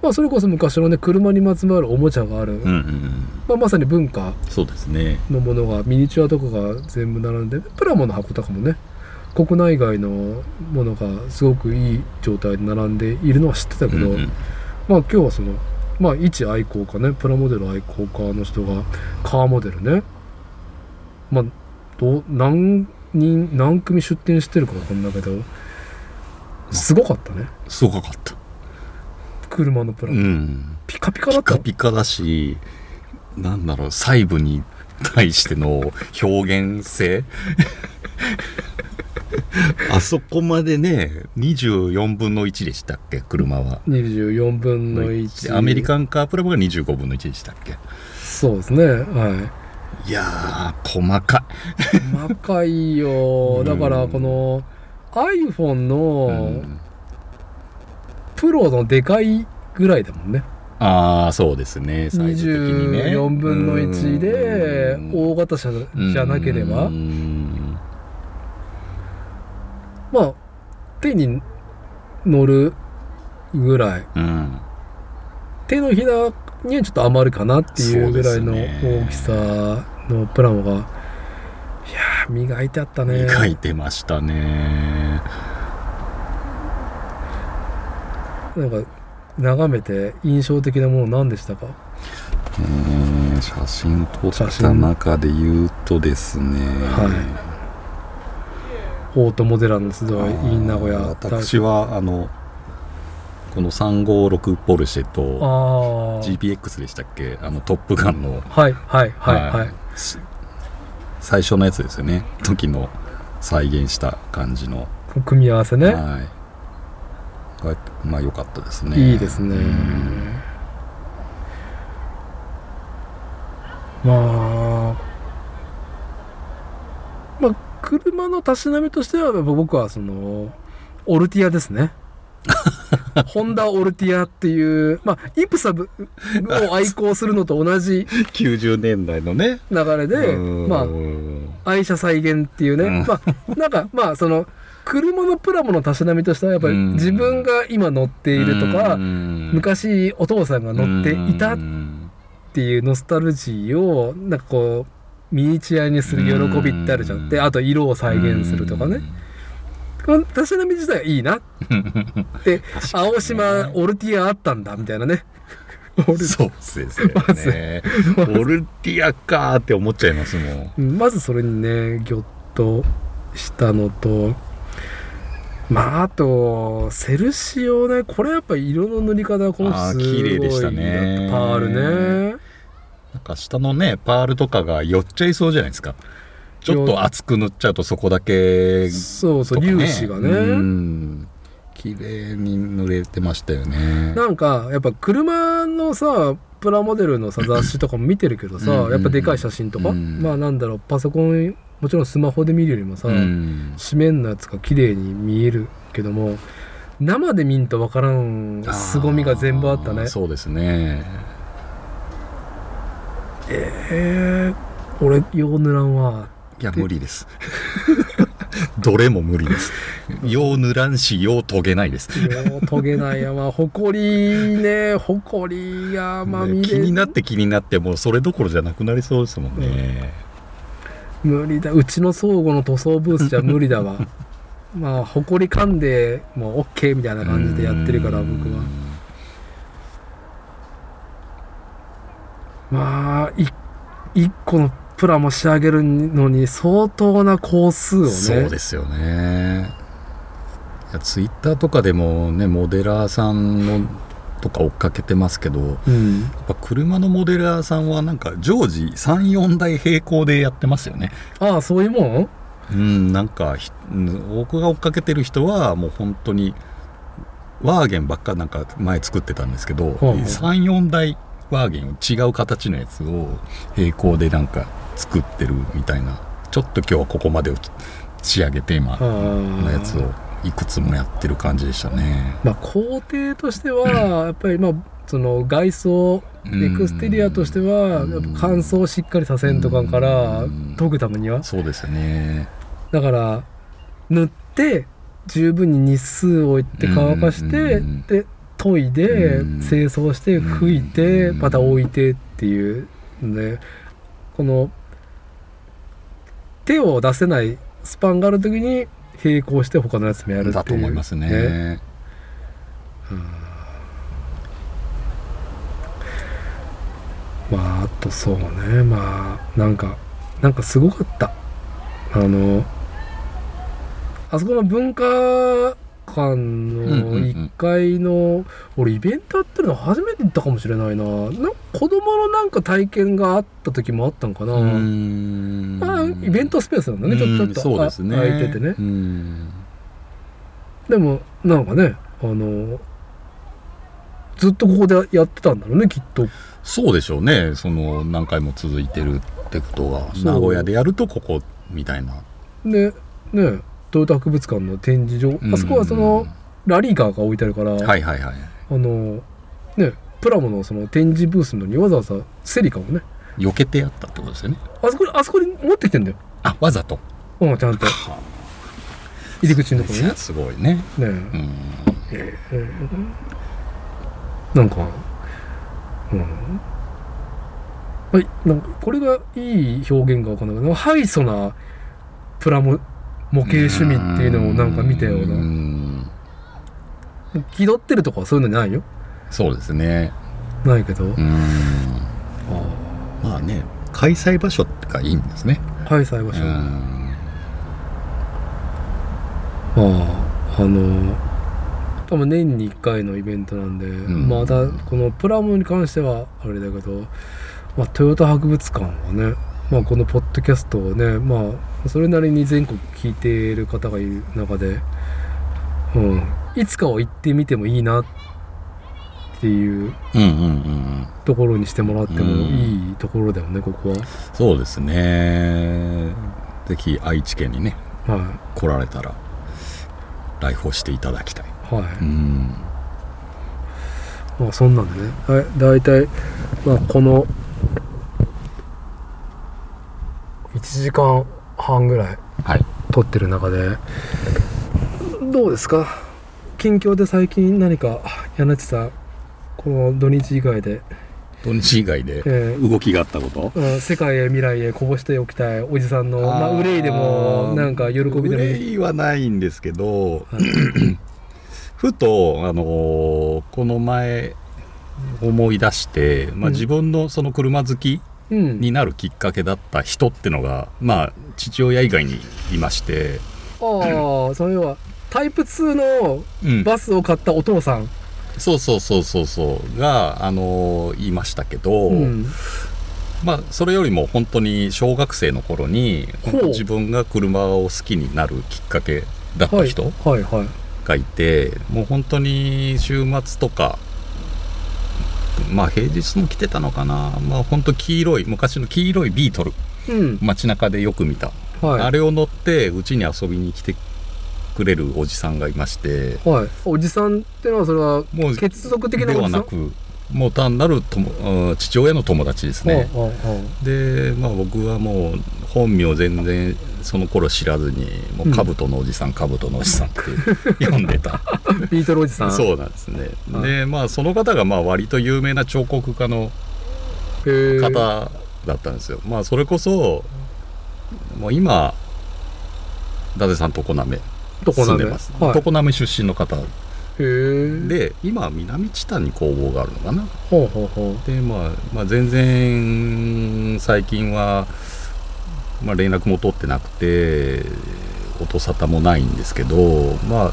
まあ、それこそ昔のね車にまつわるおもちゃがある、うんうんうん。まあ、まさに文化そうですね。のものがミニチュアとかが全部並んでプラモの箱とかもね国内外のものがすごくいい状態で並んでいるのは知ってたけど、うんうん。まあ今日はそのまあ一愛好家ねプラモデル愛好家の人がカーモデルねまあどう何人何組出店してるか分かんないけどすごかったね。すごかった車のプラモ、うん。ピカピカだピったカピカだしなんだろう細部に対しての表現性？あそこまでね24分の1でしたっけ？車は。24分の1アメリカンカープラモが25分の1でしたっけ？そうですね。はい。いやー細か細かいよ だからこの iPhone い、のうんプロのでかいぐらいだもんね。ああそうですね。サイズ的にね。24分の1でうん。大型車じゃなければ。うん。まあ手に乗るぐらい。うん手のひらにはちょっと余るかなっていうぐらいの大きさのプラモが。いやー磨いてあったね。描いてましたねなんか眺めて印象的なもの何でしたか？えー写真撮った中で言うとですね、オートモデラーの集い in 名古屋私はあのこの356ポルシェあとあ GPX でしたっけ？あのトップガンの、はいはいはいはい、し最初のやつですよね。時の再現した感じの、組み合わせね、はい。がまあ良かったですね。いいですね。うん。まあまあ車のたしなみとしてはやっぱ僕はそのオルティアですね。ホンダオルティアっていうまあイプサブを愛好するのと同じ90年代のね。流れでうん。まあ愛車再現っていうね、うん。まあなんかまあその車のプラモのたしなみとしてはやっぱりうん。自分が今乗っているとか、うん。昔お父さんが乗っていたっうんていうノスタルジーをなんかこうミニチュアにする喜びってあるじゃん。であと色を再現するとかね。このたしなみ自体はいいなで青 島オルティアあったんだみたいなね。オ ルそうですよまず。ねオルティアかーって思っちゃいますもん。うん。まずそれにねギョッとしたのとまああとセルシオね。これやっぱ色の塗り方がこのすごい綺麗でしたね。パールね。なんか下のねパールとかが寄っちゃいそうじゃないですか。ちょっと厚く塗っちゃうとそこだけそうそう粒子がね。うん。綺麗に塗れてましたよね。なんかやっぱ車のさプラモデルのさ雑誌とかも見てるけどさやっぱでかい写真とか、うん。まあなんだろうパソコンもちろんスマホで見るよりもさ、うん。紙面のやつが綺麗に見えるけども生で見んとわからん凄みが全部あったね。ーそうですね。えー、俺よう塗らんわいや無理です。どれも無理です。よう塗らんしよう研げないです。よう研げないや。まあほこりね。ほこりがまみれ気になって気になってもうそれどころじゃなくなりそうですもんね、無理だ。うちの倉庫の塗装ブースじゃ無理だわ。まあほこり噛んでもう OK みたいな感じでやってるからうん。僕は。まあい一個のプラも仕上げるのに相当な工数をね。そうですよね。いやツイッターとかでもねモデラーさんのとか追っかけてますけどうん。やっぱ車のモデラーさんはなんか常時34台並行でやってますよね。ああそういうもん？うんなんか僕が追っかけてる人はもう本当にワーゲンばっかなんか前作ってたんですけど、ほうほう。34台ワーゲン違う形のやつを並行でなんか作ってるみたいなちょっと今日はここまでを仕上げテーマのやつをいくつもやってる感じでしたね。まあ工程としては やっぱりまあその外装エクステリアとしては乾燥をしっかりさせんとかからうん。研ぐためには。そうですよね。だから塗って十分に日数を置いて乾かしてうんで研いでうん。清掃して拭いてうんまた置いてっていうのでこの手を出せないスパンがある時に並行して他のやつもやるっていう。だと思いますね。まああとそうね。まあなんかなんかすごかった。あのあそこの文化館うんうんのうん。1階の、俺イベントやってるの初めて行ったかもしれないな。なんか子供のなんか体験があった時もあったんかな、うん。まあ、イベントスペースなんだね。ちょっとそうですね。あ空いててね。うん。でもなんかねあのずっとここでやってたんだろうねきっと。そうでしょうね。その何回も続いてるってことは。名古屋でやるとここみたいな。でねトヨタ博物館の展示場。あそこはそのラリーカーが置いてあるから、うんはいはいはい。あのねプラモのその展示ブースのにわざわざセリカをね避けてやったってことですよね。あそこにあそこに持ってきてんだよ。あわざと。うんちゃんと。入り口のところにねすごいね。ね。うん。ええなんかうん。はいなんかこれがいい表現がわかんないけどハイソなプラモ模型趣味っていうのをなんか見たような。うん。気取ってるとかはそういうのないよ。そうですね。ないけど、まあね開催場所がいいんですね。あ開催場所、うん。まああの多分年に1回のイベントなんで、ん。またこのプラモに関してはあれだけど、まあ、トヨタ博物館はね、まあ、このポッドキャストをねまあそれなりに全国聞いている方がいる中で、うん、いつかは行ってみてもいいなっていううんうんうんところにしてもらってもいいところだよね、ここそうですね。ぜひ愛知県にねは。は来られたら来訪していただきたいい。はい。うん。まあそんなんでね、はい、大体、まあ、この1時間半ぐらいはい。撮ってる中でどうですか？近況で最近何か柳地さんこの土日以外で、土日以外でえー動きがあったこと？うん世界へ未来へこぼしておきたいおじさんのまあ、憂いでもなんか喜びでも。いい憂いはないんですけど、はい。ふと、あのーこの前思い出して、まあ、うん。自分のその車好きうんになるきっかけだった人ってのが、まあ、父親以外にいまして、ああそれはタイプ2のうん。バスを買ったお父さん、そうそうそうそうそう。が、あのーいましたけど、うん。まあ、それよりも本当に小学生の頃に自分が車を好きになるきっかけだった人はいはい。がいて、もう本当に週末とかまあ平日も来てたのかな。まあ本当黄色い昔の黄色いビートル。うん。街中でよく見た、はい。あれを乗ってうちに遊びに来てくれるおじさんがいまして。はい、おじさんってのはそれはもう血族的なではなくもう単なるともうん父親の友達ですね、はあはあはでまあ僕はもう本名全然その頃知らずにもう兜のおじさん兜のおじさんって 呼んでた。あビートルおじさん。そうなんですね。はいでまあその方がまあ割と有名な彫刻家の方だったんですよ。まあそれこそもう今伊達さん常滑住んでます、はい。常滑出身の方。で今は南知多に工房があるのかな。ほうほうほう。でまあ、まあ、全然最近は、まあ、連絡も取ってなくて音沙汰もないんですけどまあ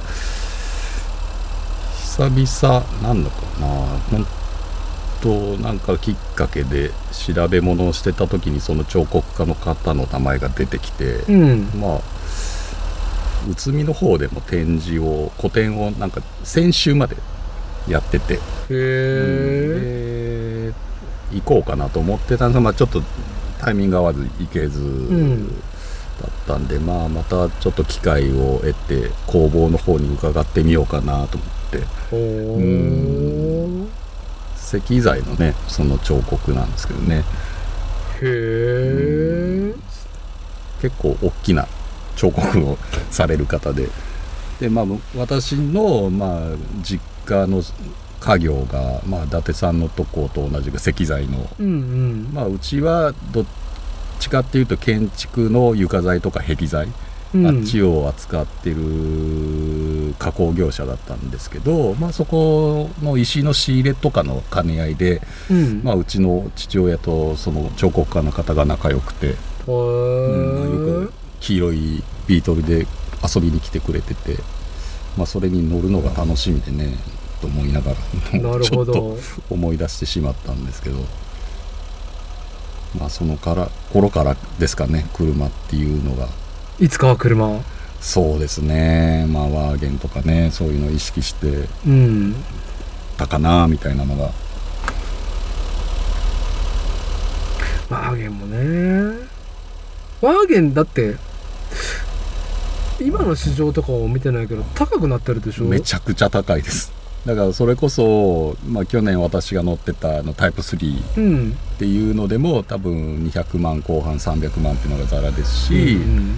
久々なんだかな。本当なんかきっかけで調べ物をしてた時にその彫刻家の方の名前が出てきて、うん。まあ宇都宮の方でも展示を個展をなんか先週までやっててへえで行こうかなと思ってたんですが、まあ、ちょっとタイミング合わず行けずんだったんで、まあ、またちょっと機会を得て工房の方に伺ってみようかなと思って。石材のねその彫刻なんですけどね。へえ。結構大きな彫刻をされる方で。で、まあ、私の、まあ、実家の家業が、まあ、伊達さんのとこと同じく石材の。うんうん。まあ、うちはどっちかっていうと建築の床材とか壁材、うん。あっちを扱ってる加工業者だったんですけど、まあ、そこの石の仕入れとかの兼ね合いで、うん。まあ、うちの父親とその彫刻家の方が仲良くて、へうんまあよえく黄色いビートルで遊びに来てくれてて、まあ、それに乗るのが楽しみでねと思いながらなるちょっとほど思い出してしまったんですけどまあそのから頃からですかね車っていうのが。いつかは車そうですね。まあワーゲンとかねそういうのを意識してうん。たかなみたいなのが。ワーゲンもね。ワーゲンだって今の市場とかを見てないけど高くなってるでしょ？めちゃくちゃ高いですだからそれこそ、まあ、去年私が乗ってたあのタイプ3うん。っていうのでも多分200万後半300万っていうのがザラですし、うん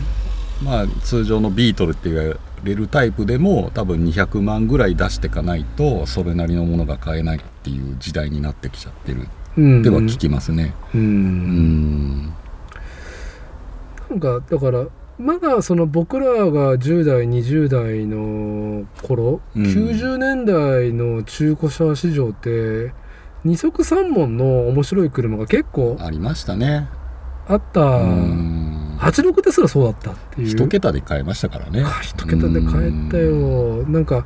まあ、通常のビートルって言われるタイプでも多分200万ぐらい出していかないとそれなりのものが買えないっていう時代になってきちゃってるうんでは聞きますね。ううんん。なんかだからまだその僕らが10代20代の頃、うん。90年代の中古車市場って二足三門の面白い車が結構ありましたね。あった、うん。86ですらそうだったっていう。一桁で買えましたからね。あ 一桁で買えたよ。なんか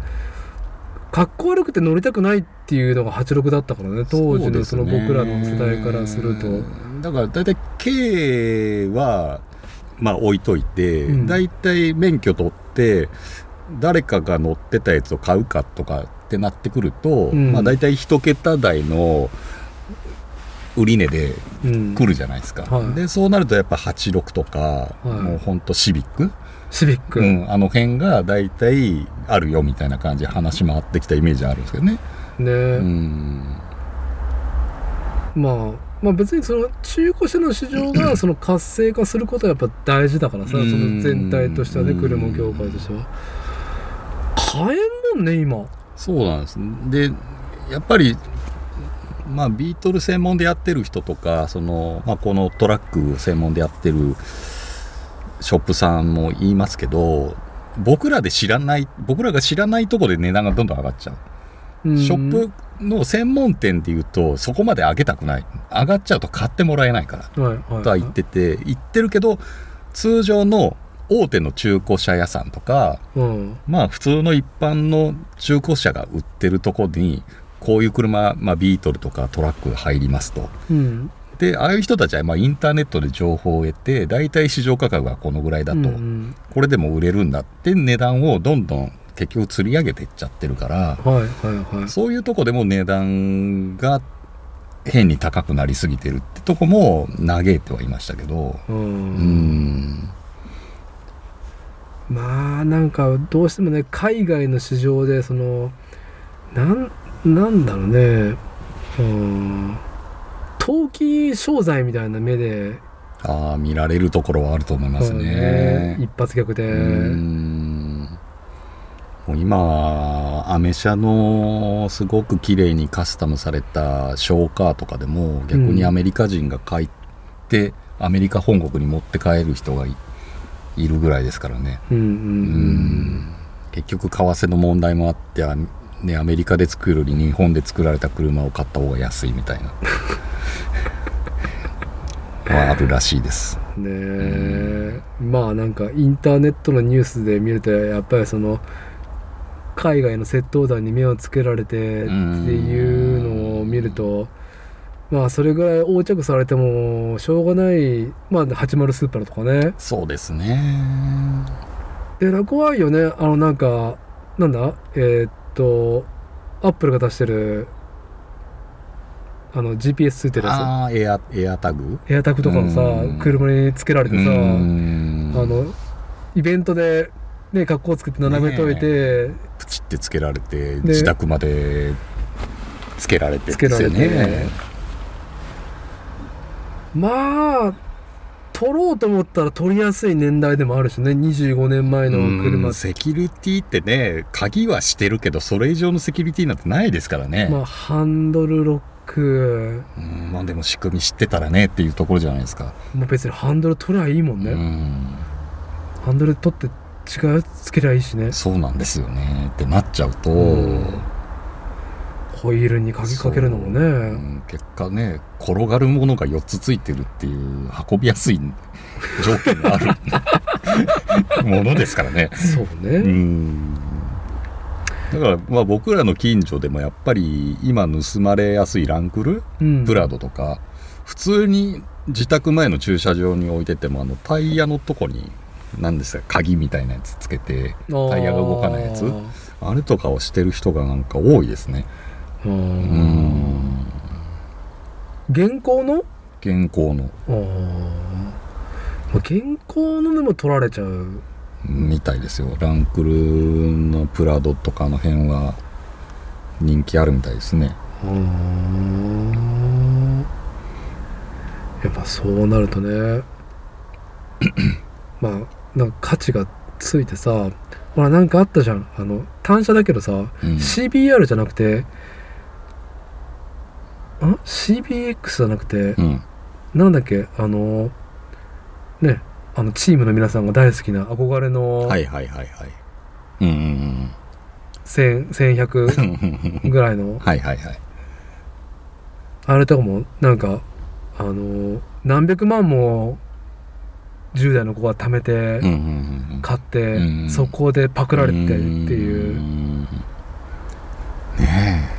かっこ悪くて乗りたくないっていうのが86だったからね当時のその僕らの世代からすると。だから大体 K はまあ置いといて、うん。大体免許取って誰かが乗ってたやつを買うかとかってなってくると、ん。まあ大体一桁台の売値でうん。来るじゃないですか、はい。でそうなるとやっぱ86とか、はい。もうほんとシビック、シビック、うん、あの辺が大体あるよみたいな感じで話回ってきたイメージあるんですけどね。ね、うん。まあまあ別にその中古車の市場が その活性化することはやっぱ大事だからさそうん。の全体としてはねうん。車業界としては。買えんもんね今。そうなんです。でやっぱりまあビートル専門でやってる人とかその、まあ、このトラック専門でやってるショップさんも言いますけど僕らで知らない僕らが知らないとこで値段がどんどん上がっちゃう、うんショップの専門店でいうとそこまで上げたくない。上がっちゃうと買ってもらえないから。はいはい。とは言ってて言ってるけど通常の大手の中古車屋さんとかうん。まあ普通の一般の中古車が売ってるとこにこういう車、まあ、ビートルとかトラックが入りますと。うん。でああいう人たちはまあインターネットで情報を得て大体市場価格がこのぐらいだと、うんうん。これでも売れるんだって値段をどんどん結局釣り上げていっちゃってるからはいはいはい。そういうとこでも値段が変に高くなりすぎてるってとこも嘆いてはいましたけど。ううん。んまあなんかどうしてもね海外の市場でそのなんなんだろうね。うん。投機商材みたいな目でああ見られるところはあると思いますね。一発逆で。うーんもう今アメ車のすごく綺麗にカスタムされたショーカーとかでも逆にアメリカ人が買って、アメリカ本国に持って帰る人がいいるぐらいですからね、うんううん。ん。結局為替の問題もあってあねアメリカで作るより日本で作られた車を買った方が安いみたいな。はあるらしいです。ねえ。まあなんかインターネットのニュースで見るとやっぱりその海外の窃盗団に目をつけられてっていうのを見るとまあそれぐらい横着されてもしょうがないまあ80スーパーとかね。そうですね。で怖いよね。あのなんかなんだ？えーっとアップルが出してるあの GPS ついてるやああエアエアタグ？つエアタグとかもさうん。車につけられてさあのイベントでね格好作って斜めといて、プチってつけられてで自宅までつけられてですよね。まあ取ろうと思ったら取りやすい年代でもあるしね。25年前の車。うんセキュリティってね鍵はしてるけどそれ以上のセキュリティなんてないですからね、まあハンドルロック。うんまあでも仕組み知ってたらねっていうところじゃないですか、もう別にハンドル取りゃいいもんね、うん。ハンドル取って違うやつつけりゃいいしね。そうなんですよね。ってなっちゃうと、うん。ホイールに鍵かけるのもう。ねん。結果ね転がるものが4つついてるっていう運びやすい条件があるものですからね。そうね、うん。だからまあ僕らの近所でもやっぱり今盗まれやすいランクルうん。プラドとか普通に自宅前の駐車場に置いててもあのタイヤのとこに何ですか鍵みたいなやつつけてタイヤが動かないやつ？あれとかをしてる人がなんか多いですね。ううん。ん。現行の？現行の。あ現行のでも取られちゃう。みたいですよ。ランクルのプラドとかの辺は人気あるみたいですね。うーん。やっぱそうなるとね。まあなんか価値がついてさほらなんかあったじゃん。あの単車だけどさ、うん。CBR じゃなくてあ？CBX じゃなくて、うん。なんだっけ？あのねあのチームの皆さんが大好きな憧れのはいはいはいはい。うんうん1000 1100うん。ぐらいの。はいはいはい。あれとかもなんかあの何百万も10代の子が貯めて買って、うんそこでパクられてっていう、んね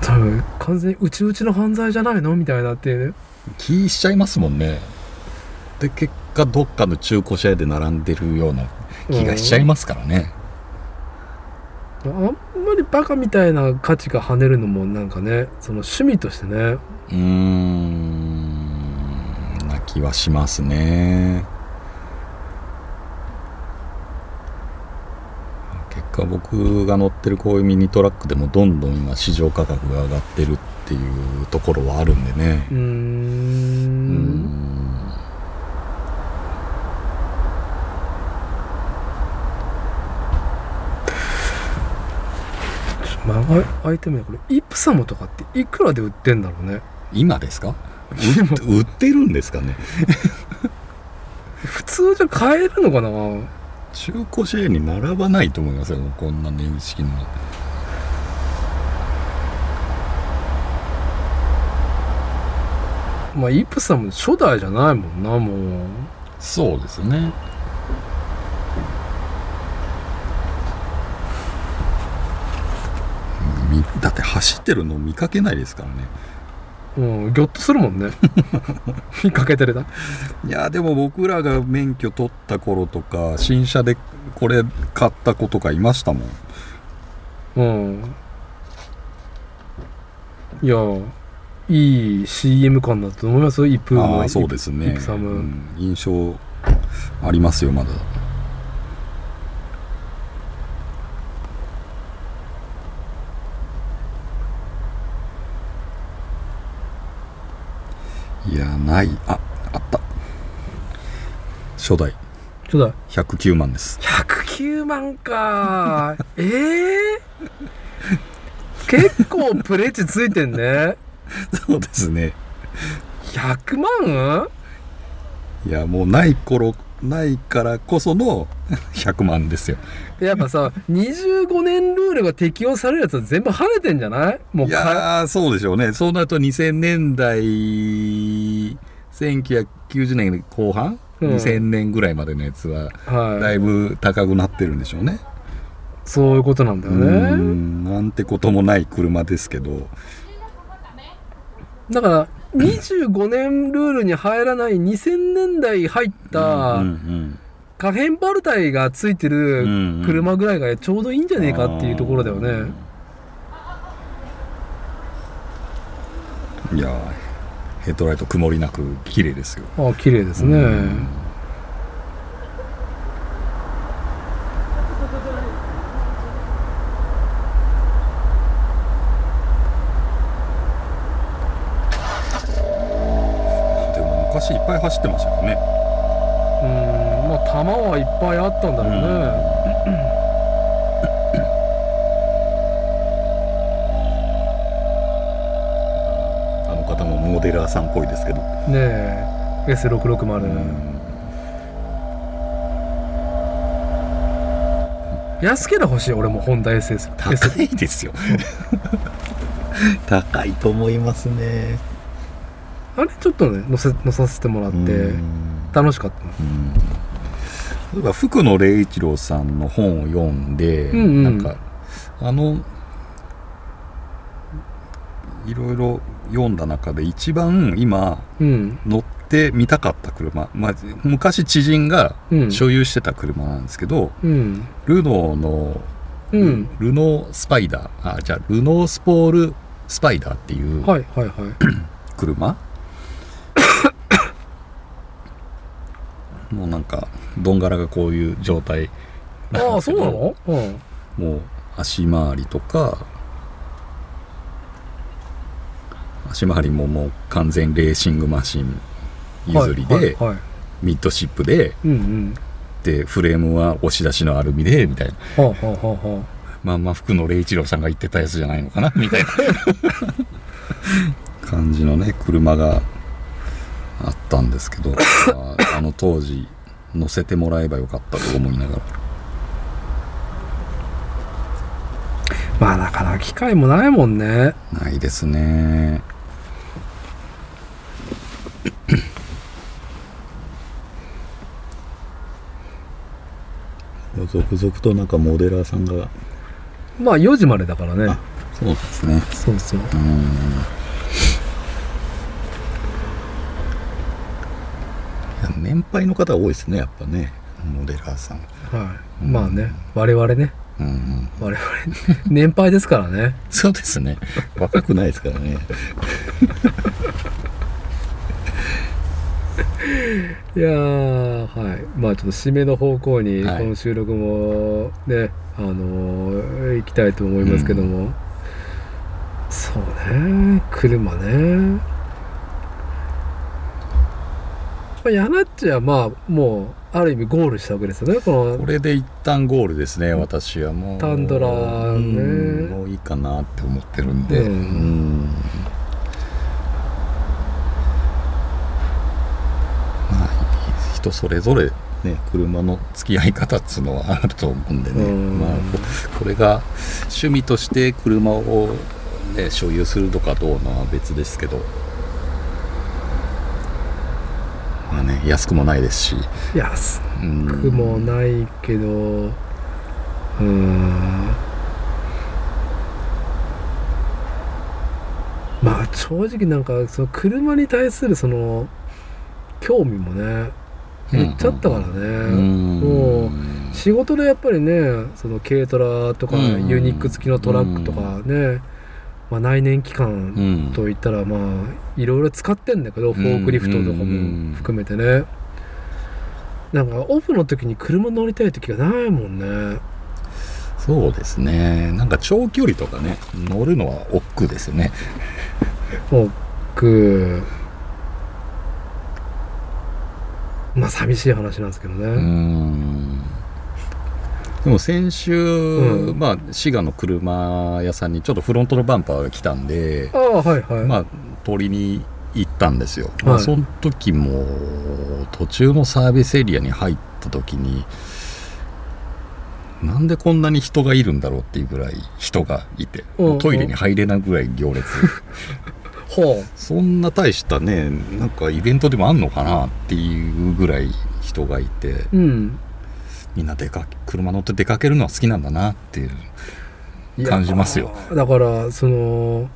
多分完全にうちうちの犯罪じゃないのみたいなっていうね。え気しちゃいますもんね。で結果どっかの中古車屋で並んでるような気がしちゃいますからね、あんまりバカみたいな価値が跳ねるのもなんかねその趣味としてね。うーん。な気はしますね。結果僕が乗ってるこういうミニトラックでもどんどん今市場価格が上がってるっていうところはあるんでね。うーんうんまあアイテムねこれ。イプサムとかっていくらで売ってんだろうね。今ですか？売売ってるんですかね？普通じゃ買えるのかな？中古車屋に並ばないと思いますよこんな年式の。まあイプサム初代じゃないもんなもう。そうですね。みだって走ってるの見かけないですからねうんギョッとするもんね。見かけていやでも僕らが免許取った頃とか新車でこれ買った子とかいましたもん。うん。いやいい CM 感だと思いますよ。イプのああそうですね。うん印象ありますよまだいやない。ああった。初代。ちょっ109万です。と109万か。ええ結構プレッチついてんね。そうですね。100万？いやもうない頃ないからこその 100万ですよ。やっぱさ25年ルールが適用されるやつは全部跳ねてんじゃない？もういかやーそうでしょうね。そうなると2000年代1990年後半、うん。2000年ぐらいまでのやつははい。だいぶ高くなってるんでしょうね、そういうことなんだよね。んなんてこともない車ですけど。だから25年ルールに入らない2000年代入った可変バルタイがついてるうん車ぐらいがちょうどいいんじゃねえかっていうところだよね。いやーヘッドライト曇りなく綺麗ですよ。ああ綺麗ですね。うんでも昔いっぱい走ってましたよね。うんまあ弾はいっぱいあったんだろうね。あの方もモデラーさんっぽいですけど、ねえ S660 うん。安ければ欲しい俺もホンダ SS 高いですよ。高いと思いますねあれちょっとね乗せ乗させてもらってうん。楽しかった。なうん。例えば福野礼一郎さんの本を読んで、うんうん。なんかあのいろいろ読んだ中で一番今うん。乗ってみたかった車、まあ、昔知人がうん。所有してた車なんですけど、うん。ルノーの、うん。ルノースパイダー。あじゃあルノースポールスパイダーっていうはいはいはい。車もうなんかどんがらがこういう状態。ああそうなの？うん。もう足回りとか足回りももう完全レーシングマシン譲りで、はいはいはい。ミッドシップでうんうん。でフレームは押し出しのアルミでみたいな。はあはあはあはまあまあ福野礼一郎さんが言ってたやつじゃないのかなみたいな。感じのね車があったんですけどああの当時乗せてもらえばよかったと思いながら。あまあなかなか機会もないもんね。ないですね。続々となんかモデラーさんが。まあ4時までだからね。あそうですね。そうそう。うんいや年配の方が多いですねやっぱねモデラーさん。はい、うん。まあね我々ね。うんうん。我々年配ですからね。そうですね。若くないですからね。いやーはい。まあちょっと締めの方向にはい。この収録もね、あのー行きたいと思いますけども、そうね。車ねまあヤナッチはまあもうある意味ゴールしたわけですよね。このこれで一旦ゴールですね私はもう。タンドラーね。うんもういいかなって思ってるんで、うん。うん。まあ人それぞれね車の付き合い方っつうのはあると思うんでね、うん。まあここれが趣味として車を、ね、所有するとかどうのは別ですけどまあね安くもないですし、安うんくもないけどうーん。まあ正直なんかその車に対するその興味もね減っちゃったからね、うん。もう仕事でやっぱりねその軽トラとかうん。ユニック付きのトラックとかね、まあ、内燃機関うん。といったらまあいろいろ使ってんだけどフォークリフトとかも含めてね。なんかオフの時に車乗りたい時がないもんね。そうですね。なんか長距離とかね乗るのは億劫ですよね。僕まあ寂しい話なんですけどね、うんでも先週、うん。まあ滋賀の車屋さんにちょっとフロントのバンパーが来たんでああはいはい、まあ取りに行ったんですよ、まあ、はいその時も途中のサービスエリアに入った時になんでこんなに人がいるんだろうっていうぐらい人がいて、トイレに入れないぐらい行列。ほそんな大したねなんかイベントでもあんのかなっていうぐらい人がいて。ううんみんな出かけ車乗って出かけるのは好きなんだなっていう感じますよ。だからその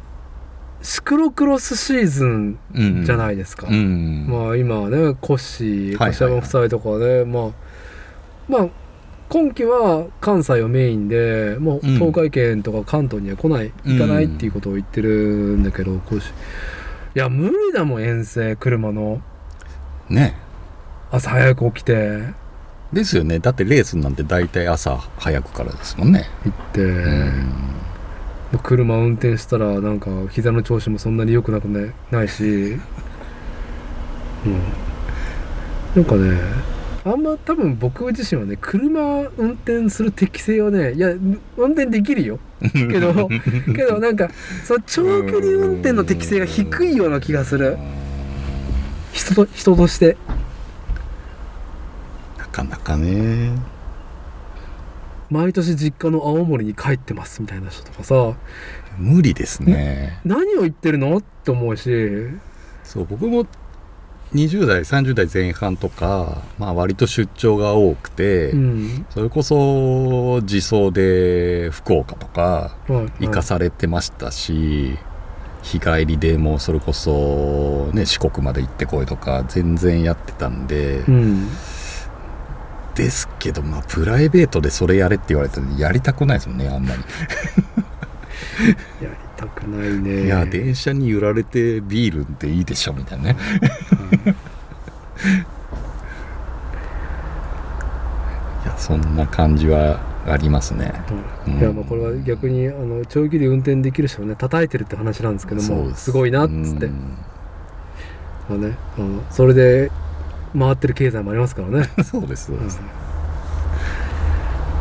シクロクロスシーズンうんじゃないですか、うんまあ今はねコッシー柏山夫妻とかね、まあまあ今期は関西をメインでもううん。東海圏とか関東には来ない、行かないっていうことを言ってるんだけどコッシー。いや無理だもん遠征車の。ね。朝早く起きてですよね。だってレースなんて大体朝早くからですもんね。行って、うん。車運転したらなんか膝の調子もそんなに良くなくねないし、うん、なんかねあんま多分僕自身はね車運転する適性はねいや運転できるよ。けどけどなんかその長距離運転の適性が低いような気がする。人と人として。なかなかね。毎年実家の青森に帰ってますみたいな人とかさ。無理ですね。何を言ってるのって思うし。そう僕も20代30代前半とか、まあ、割と出張が多くて、うん。それこそ自走で福岡とかはい。行かされてましたし、日帰りでもうそれこそ、ね、四国まで行ってこいとか全然やってたんで、うんですけど、まあ、プライベートでそれやれって言われたらやりたくないですもんねあんまり。やりたくないね。いや電車に揺られてビールでいいでしょみたいなね。いやそんな感じはありますね。うん。いやまあこれは逆にあの長距離運転できる人をね叩いてるって話なんですけどもすごいなっつって、うん。まあね、あのそれで回ってる経済もありますからね、そうですそうです、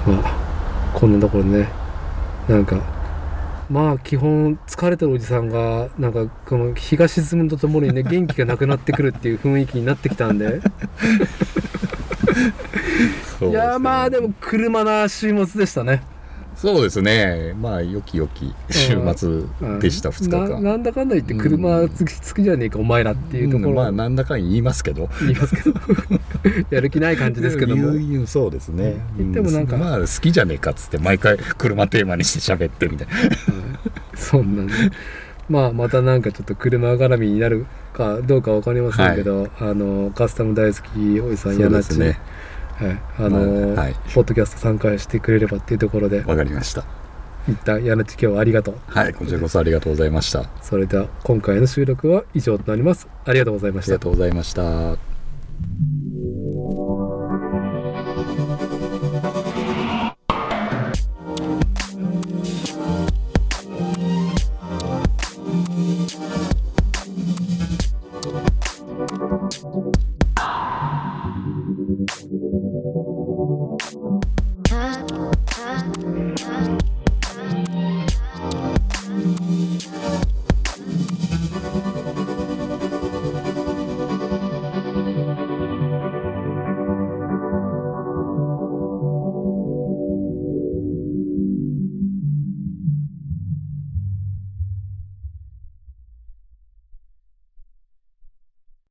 まあこんなところでねなんかまあ基本疲れてるおじさんがなんかこの日が沈むとともにね 元気がなくなってくるっていう雰囲気になってきたんで。いやまあでも車な週末でしたねそうですね。まあよきよき週末でした、2日な間。なんだかんだ言って車好き好きじゃねえかお前らっていうところ、うんまあなんだかん言いますけど。言いますけど。やる気ない感じですけども。そうですね、言ってもなんかまあ好きじゃねえかっつって毎回車テーマにして喋ってみたいな。そんなんでまあまたなんかちょっと車絡みになるかどうかわかりませんけど、あのカスタム大好きおじさんそうやなっち、ねはい、あの、まあはい。ポッドキャスト参加してくれればっていうところで。わかりました。一旦やなっち今日はありがとう。はいこちらこそありがとうございました。あそれでは今回の収録は以上となります。ありがとうございました。りがとうございました